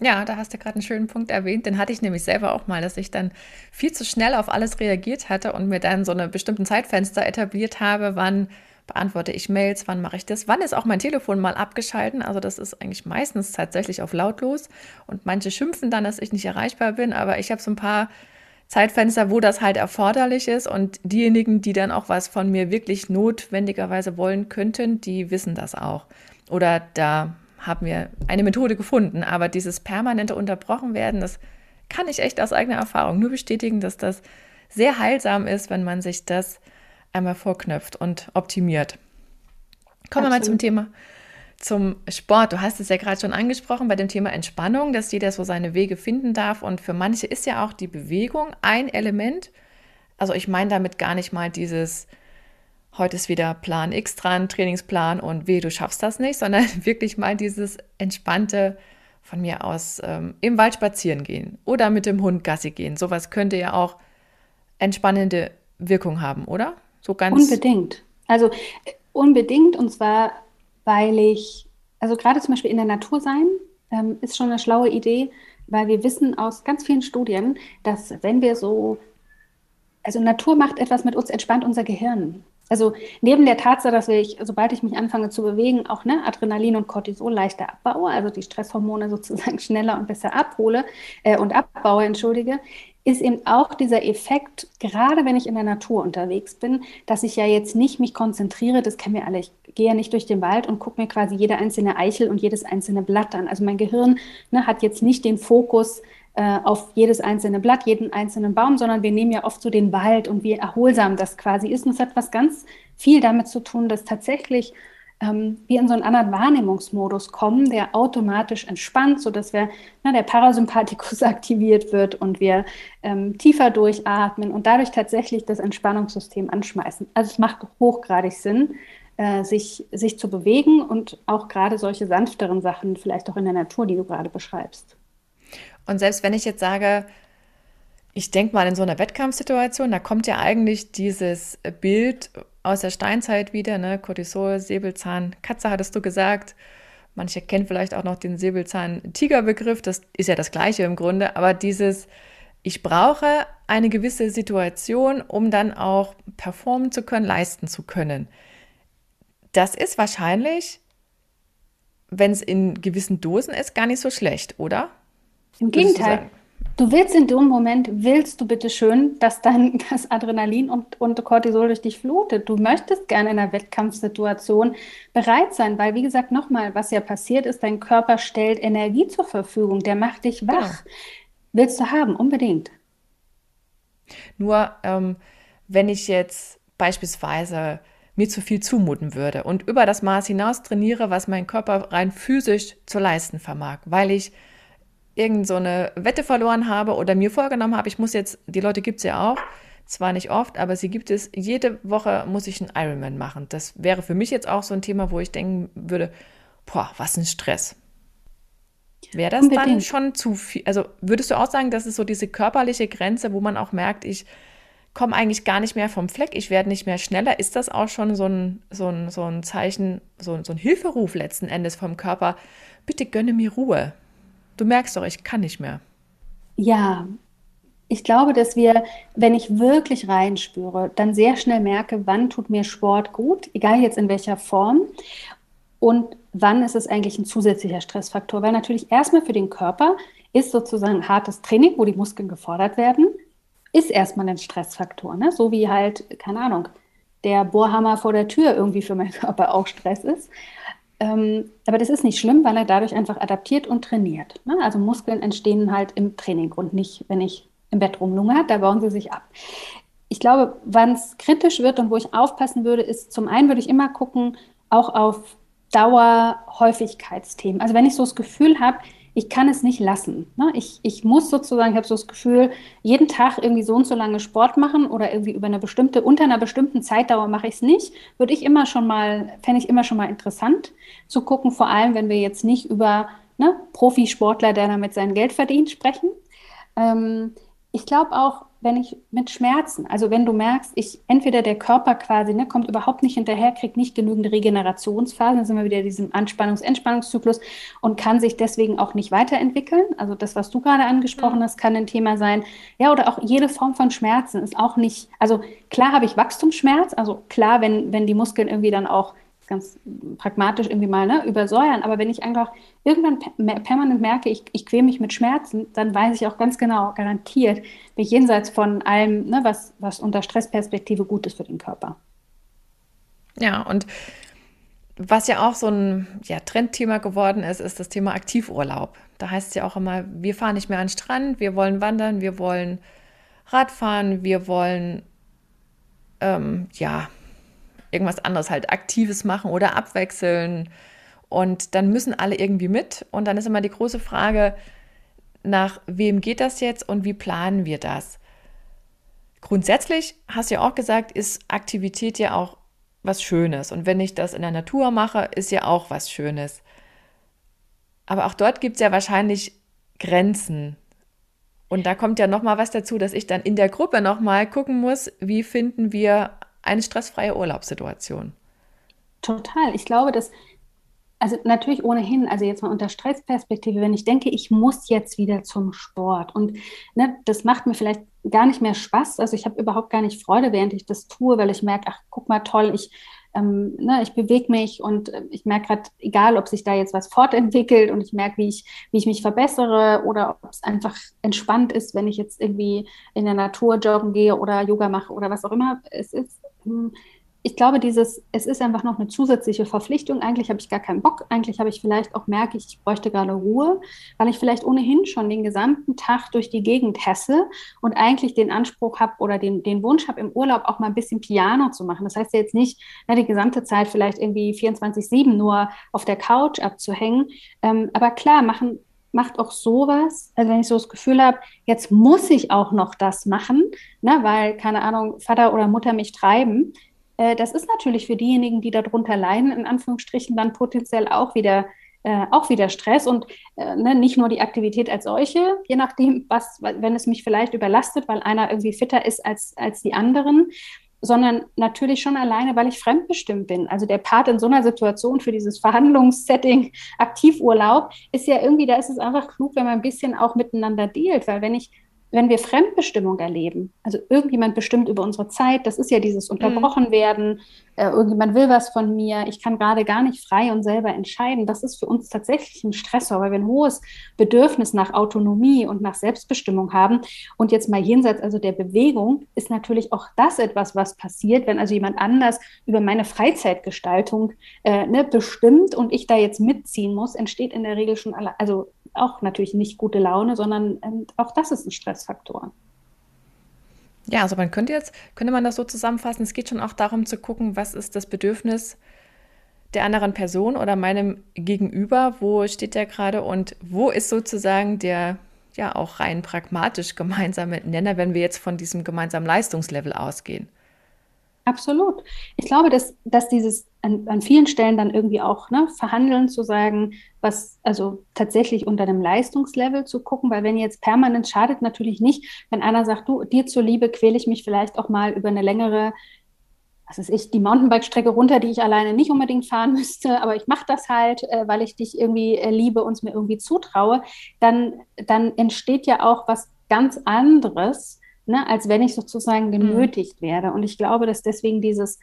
Ja, da hast du gerade einen schönen Punkt erwähnt. Den hatte ich nämlich selber auch mal, dass ich dann viel zu schnell auf alles reagiert hatte und mir dann so eine bestimmten Zeitfenster etabliert habe, wann beantworte ich Mails, wann mache ich das, wann ist auch mein Telefon mal abgeschalten. Also das ist eigentlich meistens tatsächlich auf lautlos und manche schimpfen dann, dass ich nicht erreichbar bin, aber ich habe so ein paar Zeitfenster, wo das halt erforderlich ist und diejenigen, die dann auch was von mir wirklich notwendigerweise wollen könnten, die wissen das auch. Oder da haben wir eine Methode gefunden. Aber dieses permanente Unterbrochenwerden, das kann ich echt aus eigener Erfahrung nur bestätigen, dass das sehr heilsam ist, wenn man sich das einmal vorknöpft und optimiert. Kommen wir mal zum Thema zum Sport. Du hast es ja gerade schon angesprochen bei dem Thema Entspannung, dass jeder so seine Wege finden darf. Und für manche ist ja auch die Bewegung ein Element. Also ich meine damit gar nicht mal dieses heute ist wieder Plan X dran, Trainingsplan und weh, du schaffst das nicht, sondern wirklich mal dieses entspannte von mir aus ähm, im Wald spazieren gehen oder mit dem Hund Gassi gehen. Sowas könnte ja auch entspannende Wirkung haben, oder? So ganz unbedingt. Also äh, unbedingt und zwar, weil ich, also gerade zum Beispiel in der Natur sein, ähm, ist schon eine schlaue Idee, weil wir wissen aus ganz vielen Studien, dass wenn wir so, also Natur macht etwas mit uns, entspannt unser Gehirn. Also neben der Tatsache, dass ich, sobald ich mich anfange zu bewegen, auch ne, Adrenalin und Cortisol leichter abbaue, also die Stresshormone sozusagen schneller und besser abhole äh, und abbaue, entschuldige, ist eben auch dieser Effekt, gerade wenn ich in der Natur unterwegs bin, dass ich ja jetzt nicht mich konzentriere, das kennen wir alle, ich gehe ja nicht durch den Wald und gucke mir quasi jede einzelne Eichel und jedes einzelne Blatt an. Also mein Gehirn ne, hat jetzt nicht den Fokus, äh, auf jedes einzelne Blatt, jeden einzelnen Baum, sondern wir nehmen ja oft so den Wald und wie erholsam das quasi ist. Und es hat was ganz viel damit zu tun, dass tatsächlich ähm, wir in so einen anderen Wahrnehmungsmodus kommen, der automatisch entspannt, sodass wir, na, der Parasympathikus aktiviert wird und wir ähm, tiefer durchatmen und dadurch tatsächlich das Entspannungssystem anschmeißen. Also es macht hochgradig Sinn, äh, sich, sich zu bewegen und auch gerade solche sanfteren Sachen, vielleicht auch in der Natur, die du gerade beschreibst. Und selbst wenn ich jetzt sage, ich denke mal in so einer Wettkampfsituation, da kommt ja eigentlich dieses Bild aus der Steinzeit wieder, ne? Cortisol, Säbelzahn, Katze hattest du gesagt. Manche kennen vielleicht auch noch den Säbelzahn-Tiger-Begriff, das ist ja das gleiche im Grunde, aber dieses, ich brauche eine gewisse Situation, um dann auch performen zu können, leisten zu können. Das ist wahrscheinlich, wenn es in gewissen Dosen ist, gar nicht so schlecht, oder? Im Gegenteil. Du willst in dem Moment, willst du bitte schön, dass dann das Adrenalin und, und Cortisol durch dich flutet. Du möchtest gerne in einer Wettkampfsituation bereit sein, weil, wie gesagt, nochmal, was ja passiert ist, dein Körper stellt Energie zur Verfügung, der macht dich wach. Genau. Willst du haben, unbedingt. Nur, ähm, wenn ich jetzt beispielsweise mir zu viel zumuten würde und über das Maß hinaus trainiere, was mein Körper rein physisch zu leisten vermag, weil ich irgend so eine Wette verloren habe oder mir vorgenommen habe, ich muss jetzt, die Leute gibt es ja auch, zwar nicht oft, aber sie gibt es, jede Woche muss ich einen Ironman machen. Das wäre für mich jetzt auch so ein Thema, wo ich denken würde, boah, was ein Stress. Wäre das Unbedingt. dann schon zu viel? Also würdest du auch sagen, das ist so diese körperliche Grenze, wo man auch merkt, ich komme eigentlich gar nicht mehr vom Fleck, ich werde nicht mehr schneller. Ist das auch schon so ein, so ein, so ein Zeichen, so, so ein Hilferuf letzten Endes vom Körper? Bitte gönne mir Ruhe. Du merkst doch, ich kann nicht mehr. Ja, ich glaube, dass wir, wenn ich wirklich reinspüre, dann sehr schnell merke, wann tut mir Sport gut, egal jetzt in welcher Form. Und wann ist es eigentlich ein zusätzlicher Stressfaktor? Weil natürlich erstmal für den Körper ist sozusagen hartes Training, wo die Muskeln gefordert werden, ist erstmal ein Stressfaktor. Ne? So wie halt, keine Ahnung, der Bohrhammer vor der Tür irgendwie für meinen Körper auch Stress ist. Ähm, aber das ist nicht schlimm, weil er dadurch einfach adaptiert und trainiert. Ne? Also Muskeln entstehen halt im Training und nicht, wenn ich im Bett rumlungere, da bauen sie sich ab. Ich glaube, wann es kritisch wird und wo ich aufpassen würde, ist zum einen würde ich immer gucken, auch auf Dauerhäufigkeitsthemen. Also wenn ich so das Gefühl habe, ich kann es nicht lassen. Ne? Ich, ich muss sozusagen, ich habe so das Gefühl, jeden Tag irgendwie so und so lange Sport machen oder irgendwie über eine bestimmte, unter einer bestimmten Zeitdauer mache ich es nicht, würde ich immer schon mal, fände ich immer schon mal interessant zu gucken, vor allem wenn wir jetzt nicht über ne, Profisportler, der damit sein Geld verdient, sprechen. Ähm, ich glaube auch, wenn ich mit Schmerzen, also wenn du merkst, ich entweder der Körper quasi ne, kommt überhaupt nicht hinterher, kriegt nicht genügend Regenerationsphasen, dann sind wir wieder in diesem Anspannungs-Entspannungszyklus und kann sich deswegen auch nicht weiterentwickeln. Also das, was du gerade angesprochen mhm. hast, kann ein Thema sein. Ja, oder auch jede Form von Schmerzen ist auch nicht, also klar habe ich Wachstumsschmerz, also klar, wenn, wenn die Muskeln irgendwie dann auch ganz pragmatisch irgendwie mal ne, übersäuern. Aber wenn ich einfach irgendwann permanent merke, ich, ich quäle mich mit Schmerzen, dann weiß ich auch ganz genau, garantiert, bin jenseits von allem, ne, was, was unter Stressperspektive gut ist für den Körper. Ja, und was ja auch so ein ja, Trendthema geworden ist, ist das Thema Aktivurlaub. Da heißt es ja auch immer, wir fahren nicht mehr an den Strand, wir wollen wandern, wir wollen Radfahren, wir wollen ähm, ja irgendwas anderes halt Aktives machen oder abwechseln. Und dann müssen alle irgendwie mit. Und dann ist immer die große Frage, nach wem geht das jetzt und wie planen wir das? Grundsätzlich, hast du ja auch gesagt, ist Aktivität ja auch was Schönes. Und wenn ich das in der Natur mache, ist ja auch was Schönes. Aber auch dort gibt es ja wahrscheinlich Grenzen. Und da kommt ja nochmal was dazu, dass ich dann in der Gruppe nochmal gucken muss, wie finden wir eine stressfreie Urlaubssituation. Total. Ich glaube, dass, also natürlich ohnehin, also jetzt mal unter Stressperspektive, wenn ich denke, ich muss jetzt wieder zum Sport und ne, das macht mir vielleicht gar nicht mehr Spaß. Also ich habe überhaupt gar nicht Freude, während ich das tue, weil ich merke, ach, guck mal, toll, ich, ähm, ne, ich bewege mich und äh, ich merke gerade, egal ob sich da jetzt was fortentwickelt und ich merke, wie ich, wie ich mich verbessere oder ob es einfach entspannt ist, wenn ich jetzt irgendwie in der Natur joggen gehe oder Yoga mache oder was auch immer es ist ich glaube, dieses, es ist einfach noch eine zusätzliche Verpflichtung. Eigentlich habe ich gar keinen Bock. Eigentlich habe ich vielleicht auch merke ich, bräuchte gerade Ruhe, weil ich vielleicht ohnehin schon den gesamten Tag durch die Gegend hesse und eigentlich den Anspruch habe oder den, den Wunsch habe, im Urlaub auch mal ein bisschen Piano zu machen. Das heißt ja jetzt nicht, na, die gesamte Zeit vielleicht irgendwie 24-7 nur auf der Couch abzuhängen. Ähm, aber klar, machen, macht auch sowas, also wenn ich so das Gefühl habe, jetzt muss ich auch noch das machen, ne, weil, keine Ahnung, Vater oder Mutter mich treiben, äh, das ist natürlich für diejenigen, die darunter leiden, in Anführungsstrichen, dann potenziell auch wieder äh, auch wieder Stress. Und äh, ne, nicht nur die Aktivität als solche, je nachdem, was, wenn es mich vielleicht überlastet, weil einer irgendwie fitter ist als, als die anderen, sondern natürlich schon alleine, weil ich fremdbestimmt bin. Also der Part in so einer Situation für dieses Verhandlungssetting, Aktivurlaub, ist ja irgendwie, da ist es einfach klug, wenn man ein bisschen auch miteinander dealt, weil wenn ich wenn wir Fremdbestimmung erleben, also irgendjemand bestimmt über unsere Zeit, das ist ja dieses mhm. unterbrochen werden, äh, irgendjemand will was von mir, ich kann gerade gar nicht frei und selber entscheiden, das ist für uns tatsächlich ein Stressor, weil wir ein hohes Bedürfnis nach Autonomie und nach Selbstbestimmung haben. Und jetzt mal jenseits also der Bewegung ist natürlich auch das etwas, was passiert, wenn also jemand anders über meine Freizeitgestaltung äh, ne, bestimmt und ich da jetzt mitziehen muss, entsteht in der Regel schon alle, also auch natürlich nicht gute Laune, sondern ähm, auch das ist ein Stressfaktor. Ja, also man könnte jetzt, könnte man das so zusammenfassen, es geht schon auch darum zu gucken, was ist das Bedürfnis der anderen Person oder meinem Gegenüber, wo steht der gerade und wo ist sozusagen der ja auch rein pragmatisch gemeinsame Nenner, wenn wir jetzt von diesem gemeinsamen Leistungslevel ausgehen. Absolut. Ich glaube, dass, dass dieses an, an vielen Stellen dann irgendwie auch ne, verhandeln zu sagen, was also tatsächlich unter einem Leistungslevel zu gucken, weil wenn jetzt permanent schadet natürlich nicht, wenn einer sagt, du, dir zuliebe quäle ich mich vielleicht auch mal über eine längere, was weiß ich, die Mountainbike-Strecke runter, die ich alleine nicht unbedingt fahren müsste, aber ich mache das halt, äh, weil ich dich irgendwie äh, liebe und es mir irgendwie zutraue, dann, dann entsteht ja auch was ganz anderes, ne, als wenn ich sozusagen mhm. genötigt mhm. werde. Und ich glaube, dass deswegen dieses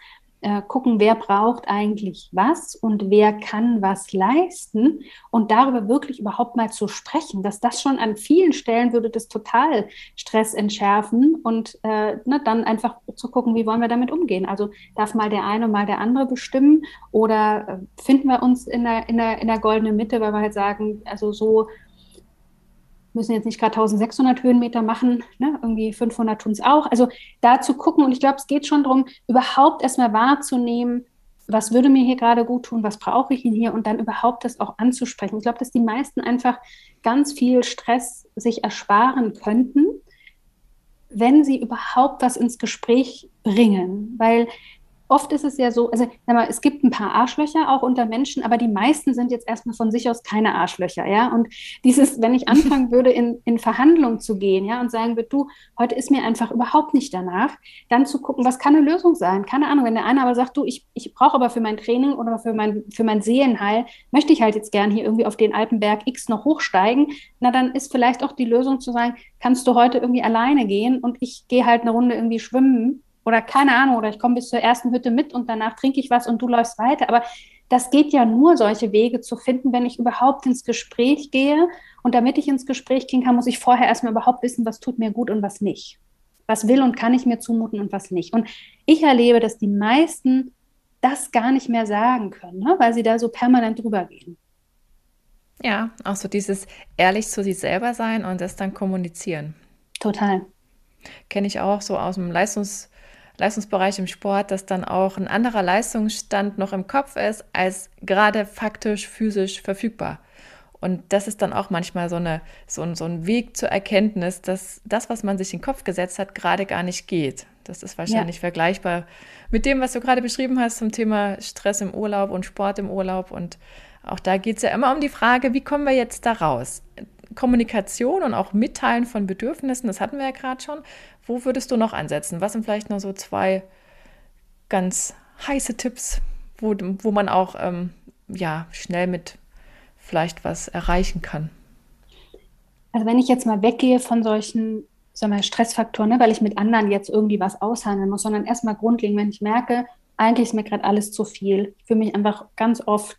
äh, gucken, wer braucht eigentlich was und wer kann was leisten und darüber wirklich überhaupt mal zu sprechen, dass das schon an vielen Stellen würde das total Stress entschärfen und äh, ne, dann einfach zu gucken, wie wollen wir damit umgehen. Also darf mal der eine, mal der andere bestimmen oder äh, finden wir uns in der, in, der, in der goldenen Mitte, weil wir halt sagen, also so müssen jetzt nicht gerade 1600 Höhenmeter machen, ne? irgendwie 500 tun es auch. Also da zu gucken und ich glaube, es geht schon darum, überhaupt erstmal wahrzunehmen, was würde mir hier gerade gut tun, was brauche ich hier und dann überhaupt das auch anzusprechen. Ich glaube, dass die meisten einfach ganz viel Stress sich ersparen könnten, wenn sie überhaupt was ins Gespräch bringen, weil oft ist es ja so, also mal, es gibt ein paar Arschlöcher auch unter Menschen, aber die meisten sind jetzt erstmal von sich aus keine Arschlöcher, ja. Und dieses, wenn ich anfangen würde, in, in Verhandlungen zu gehen, ja, und sagen würde, du, heute ist mir einfach überhaupt nicht danach, dann zu gucken, was kann eine Lösung sein? Keine Ahnung, wenn der eine aber sagt, du, ich, ich brauche aber für mein Training oder für mein, für mein Seelenheil, möchte ich halt jetzt gern hier irgendwie auf den Alpenberg X noch hochsteigen, na dann ist vielleicht auch die Lösung zu sagen, kannst du heute irgendwie alleine gehen und ich gehe halt eine Runde irgendwie schwimmen oder keine Ahnung, oder ich komme bis zur ersten Hütte mit und danach trinke ich was und du läufst weiter. Aber das geht ja nur, solche Wege zu finden, wenn ich überhaupt ins Gespräch gehe. Und damit ich ins Gespräch gehen kann, muss ich vorher erstmal überhaupt wissen, was tut mir gut und was nicht. Was will und kann ich mir zumuten und was nicht. Und ich erlebe, dass die meisten das gar nicht mehr sagen können, ne? weil sie da so permanent drüber gehen. Ja, auch so dieses ehrlich zu sich selber sein und das dann kommunizieren. Total. Kenne ich auch so aus dem Leistungs- Leistungsbereich im Sport, dass dann auch ein anderer Leistungsstand noch im Kopf ist, als gerade faktisch, physisch verfügbar. Und das ist dann auch manchmal so, eine, so, ein, so ein Weg zur Erkenntnis, dass das, was man sich in den Kopf gesetzt hat, gerade gar nicht geht. Das ist wahrscheinlich ja. vergleichbar mit dem, was du gerade beschrieben hast zum Thema Stress im Urlaub und Sport im Urlaub. Und auch da geht es ja immer um die Frage, wie kommen wir jetzt da raus? Kommunikation und auch Mitteilen von Bedürfnissen, das hatten wir ja gerade schon. Wo würdest du noch ansetzen? Was sind vielleicht noch so zwei ganz heiße Tipps, wo, wo man auch ähm, ja, schnell mit vielleicht was erreichen kann? Also wenn ich jetzt mal weggehe von solchen sagen wir, Stressfaktoren, ne, weil ich mit anderen jetzt irgendwie was aushandeln muss, sondern erstmal grundlegend, wenn ich merke, eigentlich ist mir gerade alles zu viel. Ich fühle mich einfach ganz oft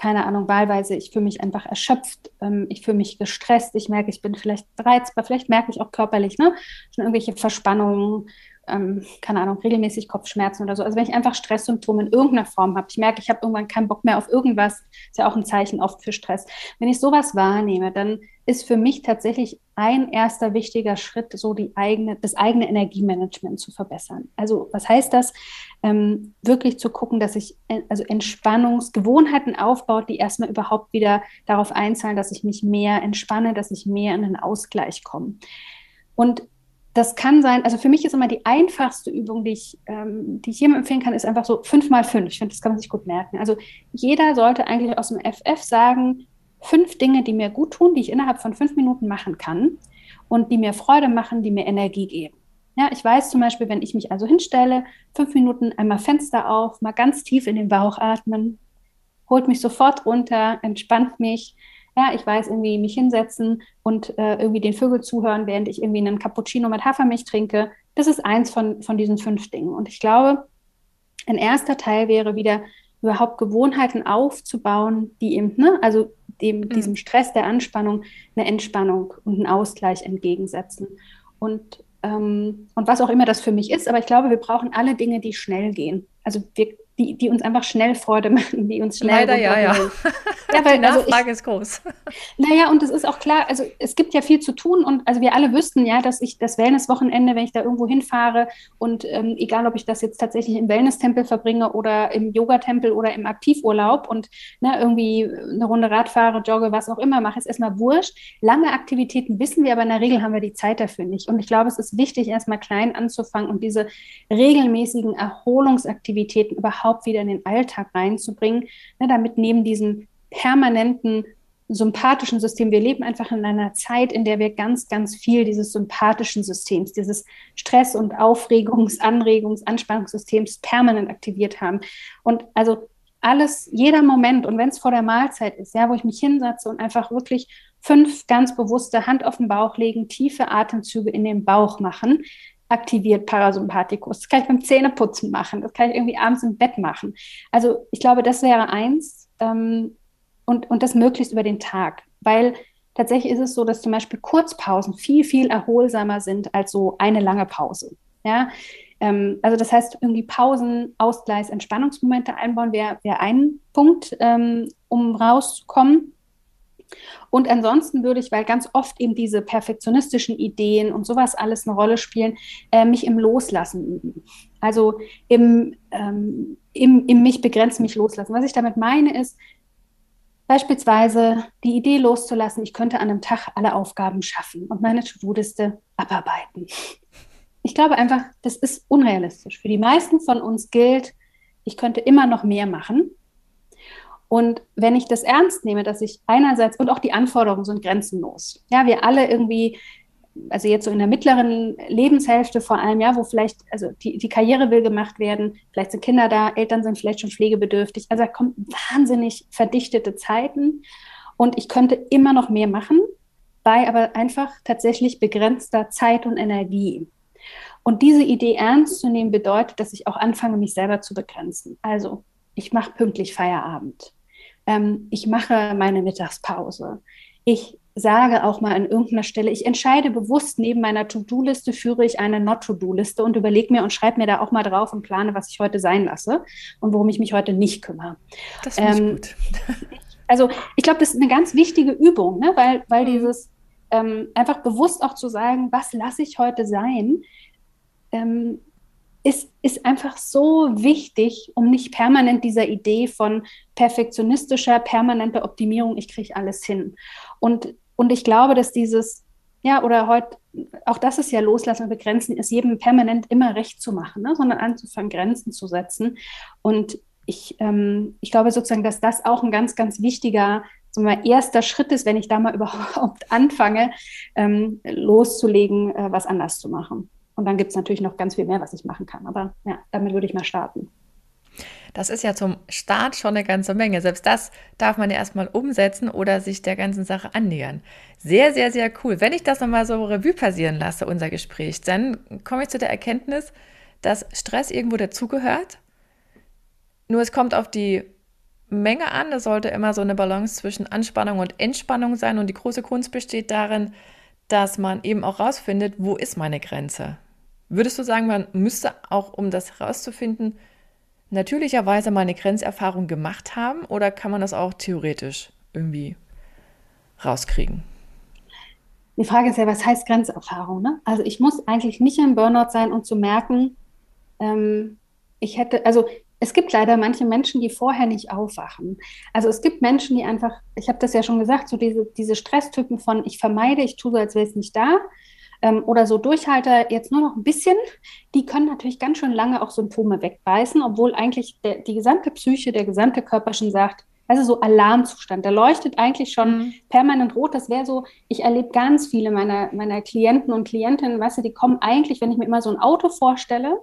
keine Ahnung, wahlweise, ich fühle mich einfach erschöpft, ähm, ich fühle mich gestresst, ich merke, ich bin vielleicht reizbar, vielleicht merke ich auch körperlich, ne, schon irgendwelche Verspannungen, ähm, keine Ahnung, regelmäßig Kopfschmerzen oder so. Also wenn ich einfach Stresssymptome in irgendeiner Form habe, ich merke, ich habe irgendwann keinen Bock mehr auf irgendwas, ist ja auch ein Zeichen oft für Stress. Wenn ich sowas wahrnehme, dann ist für mich tatsächlich ein erster wichtiger Schritt, so die eigene, das eigene Energiemanagement zu verbessern. Also was heißt das? Ähm, wirklich zu gucken, dass ich äh, also Entspannungsgewohnheiten aufbaut, die erstmal überhaupt wieder darauf einzahlen, dass ich mich mehr entspanne, dass ich mehr in den Ausgleich komme. Und das kann sein, also für mich ist immer die einfachste Übung, die ich, ähm, die ich jedem empfehlen kann, ist einfach so fünf mal fünf. Ich finde, das kann man sich gut merken. Also jeder sollte eigentlich aus dem FF sagen, fünf Dinge, die mir gut tun, die ich innerhalb von fünf Minuten machen kann und die mir Freude machen, die mir Energie geben. Ja, ich weiß zum Beispiel, wenn ich mich also hinstelle, fünf Minuten einmal Fenster auf, mal ganz tief in den Bauch atmen, holt mich sofort runter, entspannt mich, ja, ich weiß irgendwie mich hinsetzen und äh, irgendwie den Vögel zuhören, während ich irgendwie einen Cappuccino mit Hafermilch trinke. Das ist eins von, von diesen fünf Dingen. Und ich glaube, ein erster Teil wäre wieder überhaupt Gewohnheiten aufzubauen, die eben, ne, also dem, mhm. diesem Stress der Anspannung eine Entspannung und einen Ausgleich entgegensetzen. Und, und was auch immer das für mich ist, aber ich glaube, wir brauchen alle Dinge, die schnell gehen. Also wir die, die uns einfach schnell Freude machen, die uns schnell Leider ja, ja. ja weil, die Nachfrage also ich, ist groß. Naja, und es ist auch klar, also es gibt ja viel zu tun und also wir alle wüssten ja, dass ich das Wellness-Wochenende, wenn ich da irgendwo hinfahre und ähm, egal, ob ich das jetzt tatsächlich im Wellness-Tempel verbringe oder im Yoga-Tempel oder im Aktivurlaub und ne, irgendwie eine Runde Rad fahre, jogge, was auch immer, mache, ist erstmal wurscht. Lange Aktivitäten wissen wir, aber in der Regel haben wir die Zeit dafür nicht. Und ich glaube, es ist wichtig, erstmal klein anzufangen und diese regelmäßigen Erholungsaktivitäten überhaupt überhaupt wieder in den Alltag reinzubringen, ne, damit neben diesem permanenten sympathischen System, wir leben einfach in einer Zeit, in der wir ganz, ganz viel dieses sympathischen Systems, dieses Stress- und Aufregungs-, Anregungs-, Anspannungssystems permanent aktiviert haben. Und also alles, jeder Moment, und wenn es vor der Mahlzeit ist, ja, wo ich mich hinsetze und einfach wirklich fünf ganz bewusste Hand auf den Bauch legen, tiefe Atemzüge in den Bauch machen, aktiviert Parasympathikus. Das kann ich beim Zähneputzen machen. Das kann ich irgendwie abends im Bett machen. Also ich glaube, das wäre eins ähm, und, und das möglichst über den Tag, weil tatsächlich ist es so, dass zum Beispiel Kurzpausen viel, viel erholsamer sind als so eine lange Pause. Ja, ähm, also das heißt, irgendwie Pausen, Ausgleichs, Entspannungsmomente einbauen wäre wär ein Punkt, ähm, um rauszukommen. Und ansonsten würde ich, weil ganz oft eben diese perfektionistischen Ideen und sowas alles eine Rolle spielen, äh, mich im Loslassen üben. Also im, ähm, im, im mich begrenzen, mich loslassen. Was ich damit meine ist, beispielsweise die Idee loszulassen, ich könnte an einem Tag alle Aufgaben schaffen und meine To-Do-Liste abarbeiten. Ich glaube einfach, das ist unrealistisch. Für die meisten von uns gilt, ich könnte immer noch mehr machen. Und wenn ich das ernst nehme, dass ich einerseits, und auch die Anforderungen sind grenzenlos. Ja, wir alle irgendwie, also jetzt so in der mittleren Lebenshälfte vor allem, ja, wo vielleicht, also die, die Karriere will gemacht werden, vielleicht sind Kinder da, Eltern sind vielleicht schon pflegebedürftig. Also da kommen wahnsinnig verdichtete Zeiten. Und ich könnte immer noch mehr machen, bei aber einfach tatsächlich begrenzter Zeit und Energie. Und diese Idee ernst zu nehmen bedeutet, dass ich auch anfange, mich selber zu begrenzen. Also ich mache pünktlich Feierabend ähm, ich mache meine Mittagspause. Ich sage auch mal an irgendeiner Stelle, ich entscheide bewusst, neben meiner To-Do-Liste führe ich eine Not-To-Do-Liste und überlege mir und schreibe mir da auch mal drauf und plane, was ich heute sein lasse und worum ich mich heute nicht kümmere. Das finde ähm, gut. Also ich glaube, das ist eine ganz wichtige Übung, ne? weil, weil mhm. dieses ähm, einfach bewusst auch zu sagen, was lasse ich heute sein, ähm, ist, ist einfach so wichtig, um nicht permanent dieser Idee von perfektionistischer, permanenter Optimierung, ich kriege alles hin. Und, und ich glaube, dass dieses, ja, oder heute, auch das ist ja Loslassen und Begrenzen, ist jedem permanent immer recht zu machen, ne? sondern anzufangen, Grenzen zu setzen. Und ich, ähm, ich glaube sozusagen, dass das auch ein ganz, ganz wichtiger so mein erster Schritt ist, wenn ich da mal überhaupt anfange, ähm, loszulegen, äh, was anders zu machen. Und dann gibt es natürlich noch ganz viel mehr, was ich machen kann. Aber ja, damit würde ich mal starten. Das ist ja zum Start schon eine ganze Menge. Selbst das darf man ja erstmal umsetzen oder sich der ganzen Sache annähern. Sehr, sehr, sehr cool. Wenn ich das nochmal so Revue passieren lasse, unser Gespräch, dann komme ich zu der Erkenntnis, dass Stress irgendwo dazugehört. Nur es kommt auf die Menge an. Es sollte immer so eine Balance zwischen Anspannung und Entspannung sein. Und die große Kunst besteht darin, dass man eben auch rausfindet, wo ist meine Grenze. Würdest du sagen, man müsste auch, um das herauszufinden, natürlicherweise mal eine Grenzerfahrung gemacht haben oder kann man das auch theoretisch irgendwie rauskriegen? Die Frage ist ja, was heißt Grenzerfahrung? Ne? Also ich muss eigentlich nicht im Burnout sein, um zu merken, ähm, ich hätte, also es gibt leider manche Menschen, die vorher nicht aufwachen. Also es gibt Menschen, die einfach, ich habe das ja schon gesagt, so diese, diese Stresstypen von ich vermeide, ich tue so, als wäre es nicht da, ähm, oder so Durchhalter jetzt nur noch ein bisschen, die können natürlich ganz schön lange auch Symptome wegbeißen, obwohl eigentlich der, die gesamte Psyche, der gesamte Körper schon sagt, also so Alarmzustand, der leuchtet eigentlich schon mhm. permanent rot. Das wäre so, ich erlebe ganz viele meiner, meiner Klienten und Klientinnen, weißt du, die kommen eigentlich, wenn ich mir immer so ein Auto vorstelle,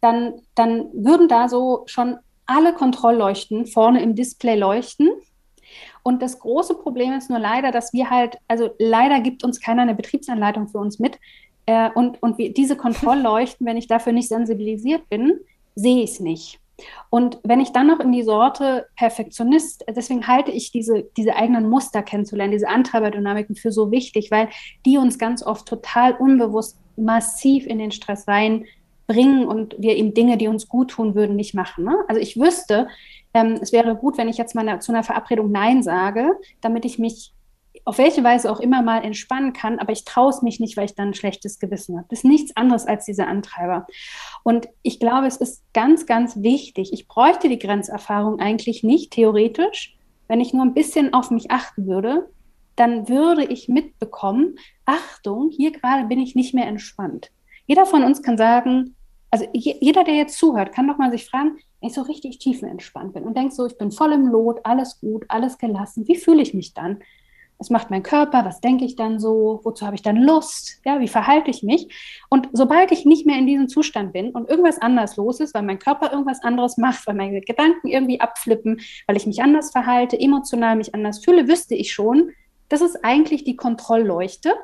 dann, dann würden da so schon alle Kontrollleuchten vorne im Display leuchten. Und das große Problem ist nur leider, dass wir halt, also leider gibt uns keiner eine Betriebsanleitung für uns mit. Äh, und und wir, diese Kontrollleuchten, wenn ich dafür nicht sensibilisiert bin, sehe ich es nicht. Und wenn ich dann noch in die Sorte Perfektionist, deswegen halte ich diese, diese eigenen Muster kennenzulernen, diese Antreiberdynamiken für so wichtig, weil die uns ganz oft total unbewusst massiv in den Stress reinbringen und wir eben Dinge, die uns gut tun würden, nicht machen. Ne? Also ich wüsste, ähm, es wäre gut, wenn ich jetzt mal zu einer Verabredung Nein sage, damit ich mich auf welche Weise auch immer mal entspannen kann, aber ich traue es mich nicht, weil ich dann ein schlechtes Gewissen habe. Das ist nichts anderes als diese Antreiber. Und ich glaube, es ist ganz, ganz wichtig. Ich bräuchte die Grenzerfahrung eigentlich nicht theoretisch. Wenn ich nur ein bisschen auf mich achten würde, dann würde ich mitbekommen, Achtung, hier gerade bin ich nicht mehr entspannt. Jeder von uns kann sagen, also jeder, der jetzt zuhört, kann doch mal sich fragen, wenn ich so richtig tiefenentspannt bin und denke so, ich bin voll im Lot, alles gut, alles gelassen, wie fühle ich mich dann? was macht mein Körper, was denke ich dann so, wozu habe ich dann Lust, ja, wie verhalte ich mich? Und sobald ich nicht mehr in diesem Zustand bin und irgendwas anders los ist, weil mein Körper irgendwas anderes macht, weil meine Gedanken irgendwie abflippen, weil ich mich anders verhalte, emotional mich anders fühle, wüsste ich schon, das ist eigentlich die Kontrollleuchte.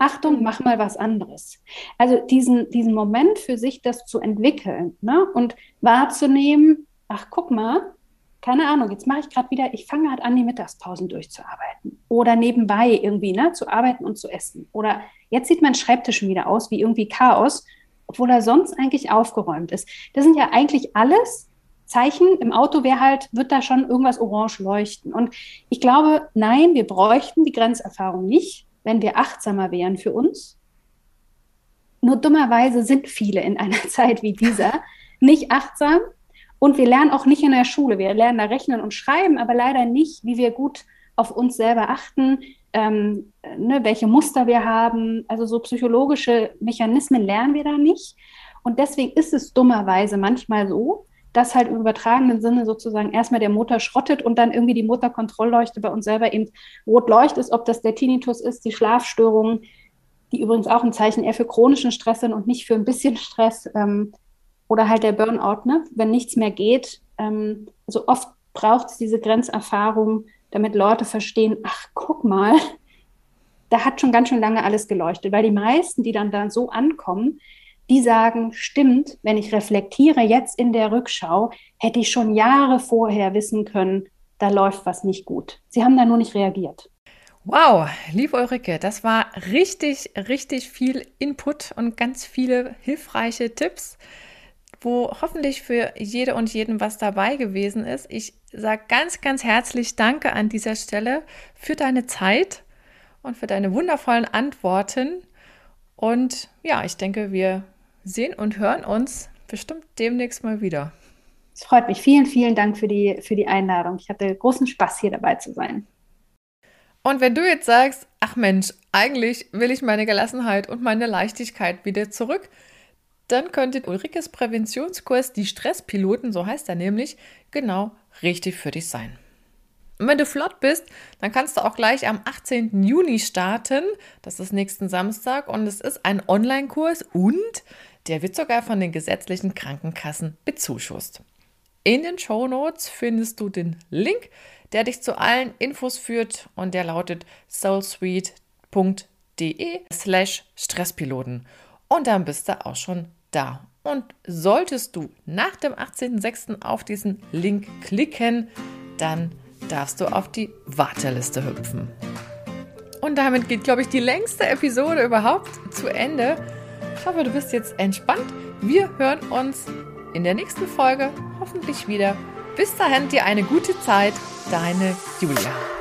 Achtung, mach mal was anderes. Also diesen, diesen Moment für sich, das zu entwickeln ne? und wahrzunehmen, ach, guck mal, keine Ahnung, jetzt mache ich gerade wieder, ich fange gerade an, die Mittagspausen durchzuarbeiten. Oder nebenbei irgendwie, ne, zu arbeiten und zu essen. Oder jetzt sieht mein Schreibtisch schon wieder aus wie irgendwie Chaos, obwohl er sonst eigentlich aufgeräumt ist. Das sind ja eigentlich alles Zeichen. Im Auto wäre halt, wird da schon irgendwas orange leuchten. Und ich glaube, nein, wir bräuchten die Grenzerfahrung nicht, wenn wir achtsamer wären für uns. Nur dummerweise sind viele in einer Zeit wie dieser nicht achtsam und wir lernen auch nicht in der Schule. Wir lernen da rechnen und schreiben, aber leider nicht, wie wir gut auf uns selber achten, ähm, ne, welche Muster wir haben. Also so psychologische Mechanismen lernen wir da nicht. Und deswegen ist es dummerweise manchmal so, dass halt im übertragenen Sinne sozusagen erstmal der Motor schrottet und dann irgendwie die Motorkontrollleuchte bei uns selber eben rot leuchtet, ob das der Tinnitus ist, die Schlafstörungen, die übrigens auch ein Zeichen eher für chronischen Stress sind und nicht für ein bisschen Stress. Ähm, oder halt der Burnout, ne? wenn nichts mehr geht. Ähm, also oft braucht es diese Grenzerfahrung, damit Leute verstehen, ach, guck mal, da hat schon ganz schön lange alles geleuchtet. Weil die meisten, die dann, dann so ankommen, die sagen, stimmt, wenn ich reflektiere jetzt in der Rückschau, hätte ich schon Jahre vorher wissen können, da läuft was nicht gut. Sie haben da nur nicht reagiert. Wow, liebe Ulrike, das war richtig, richtig viel Input und ganz viele hilfreiche Tipps wo hoffentlich für jede und jeden was dabei gewesen ist. Ich sage ganz, ganz herzlich Danke an dieser Stelle für deine Zeit und für deine wundervollen Antworten. Und ja, ich denke, wir sehen und hören uns bestimmt demnächst mal wieder. Es freut mich. Vielen, vielen Dank für die, für die Einladung. Ich hatte großen Spaß, hier dabei zu sein. Und wenn du jetzt sagst, ach Mensch, eigentlich will ich meine Gelassenheit und meine Leichtigkeit wieder zurück, dann könnte Ulrikes Präventionskurs Die Stresspiloten, so heißt er nämlich, genau richtig für dich sein. Und wenn du flott bist, dann kannst du auch gleich am 18. Juni starten. Das ist nächsten Samstag und es ist ein Online-Kurs und der wird sogar von den gesetzlichen Krankenkassen bezuschusst. In den Show Notes findest du den Link, der dich zu allen Infos führt und der lautet soulsuite.de slash Stresspiloten. Und dann bist du auch schon da. Und solltest du nach dem 18.06. auf diesen Link klicken, dann darfst du auf die Warteliste hüpfen. Und damit geht, glaube ich, die längste Episode überhaupt zu Ende. Ich hoffe, du bist jetzt entspannt. Wir hören uns in der nächsten Folge hoffentlich wieder. Bis dahin dir eine gute Zeit, deine Julia.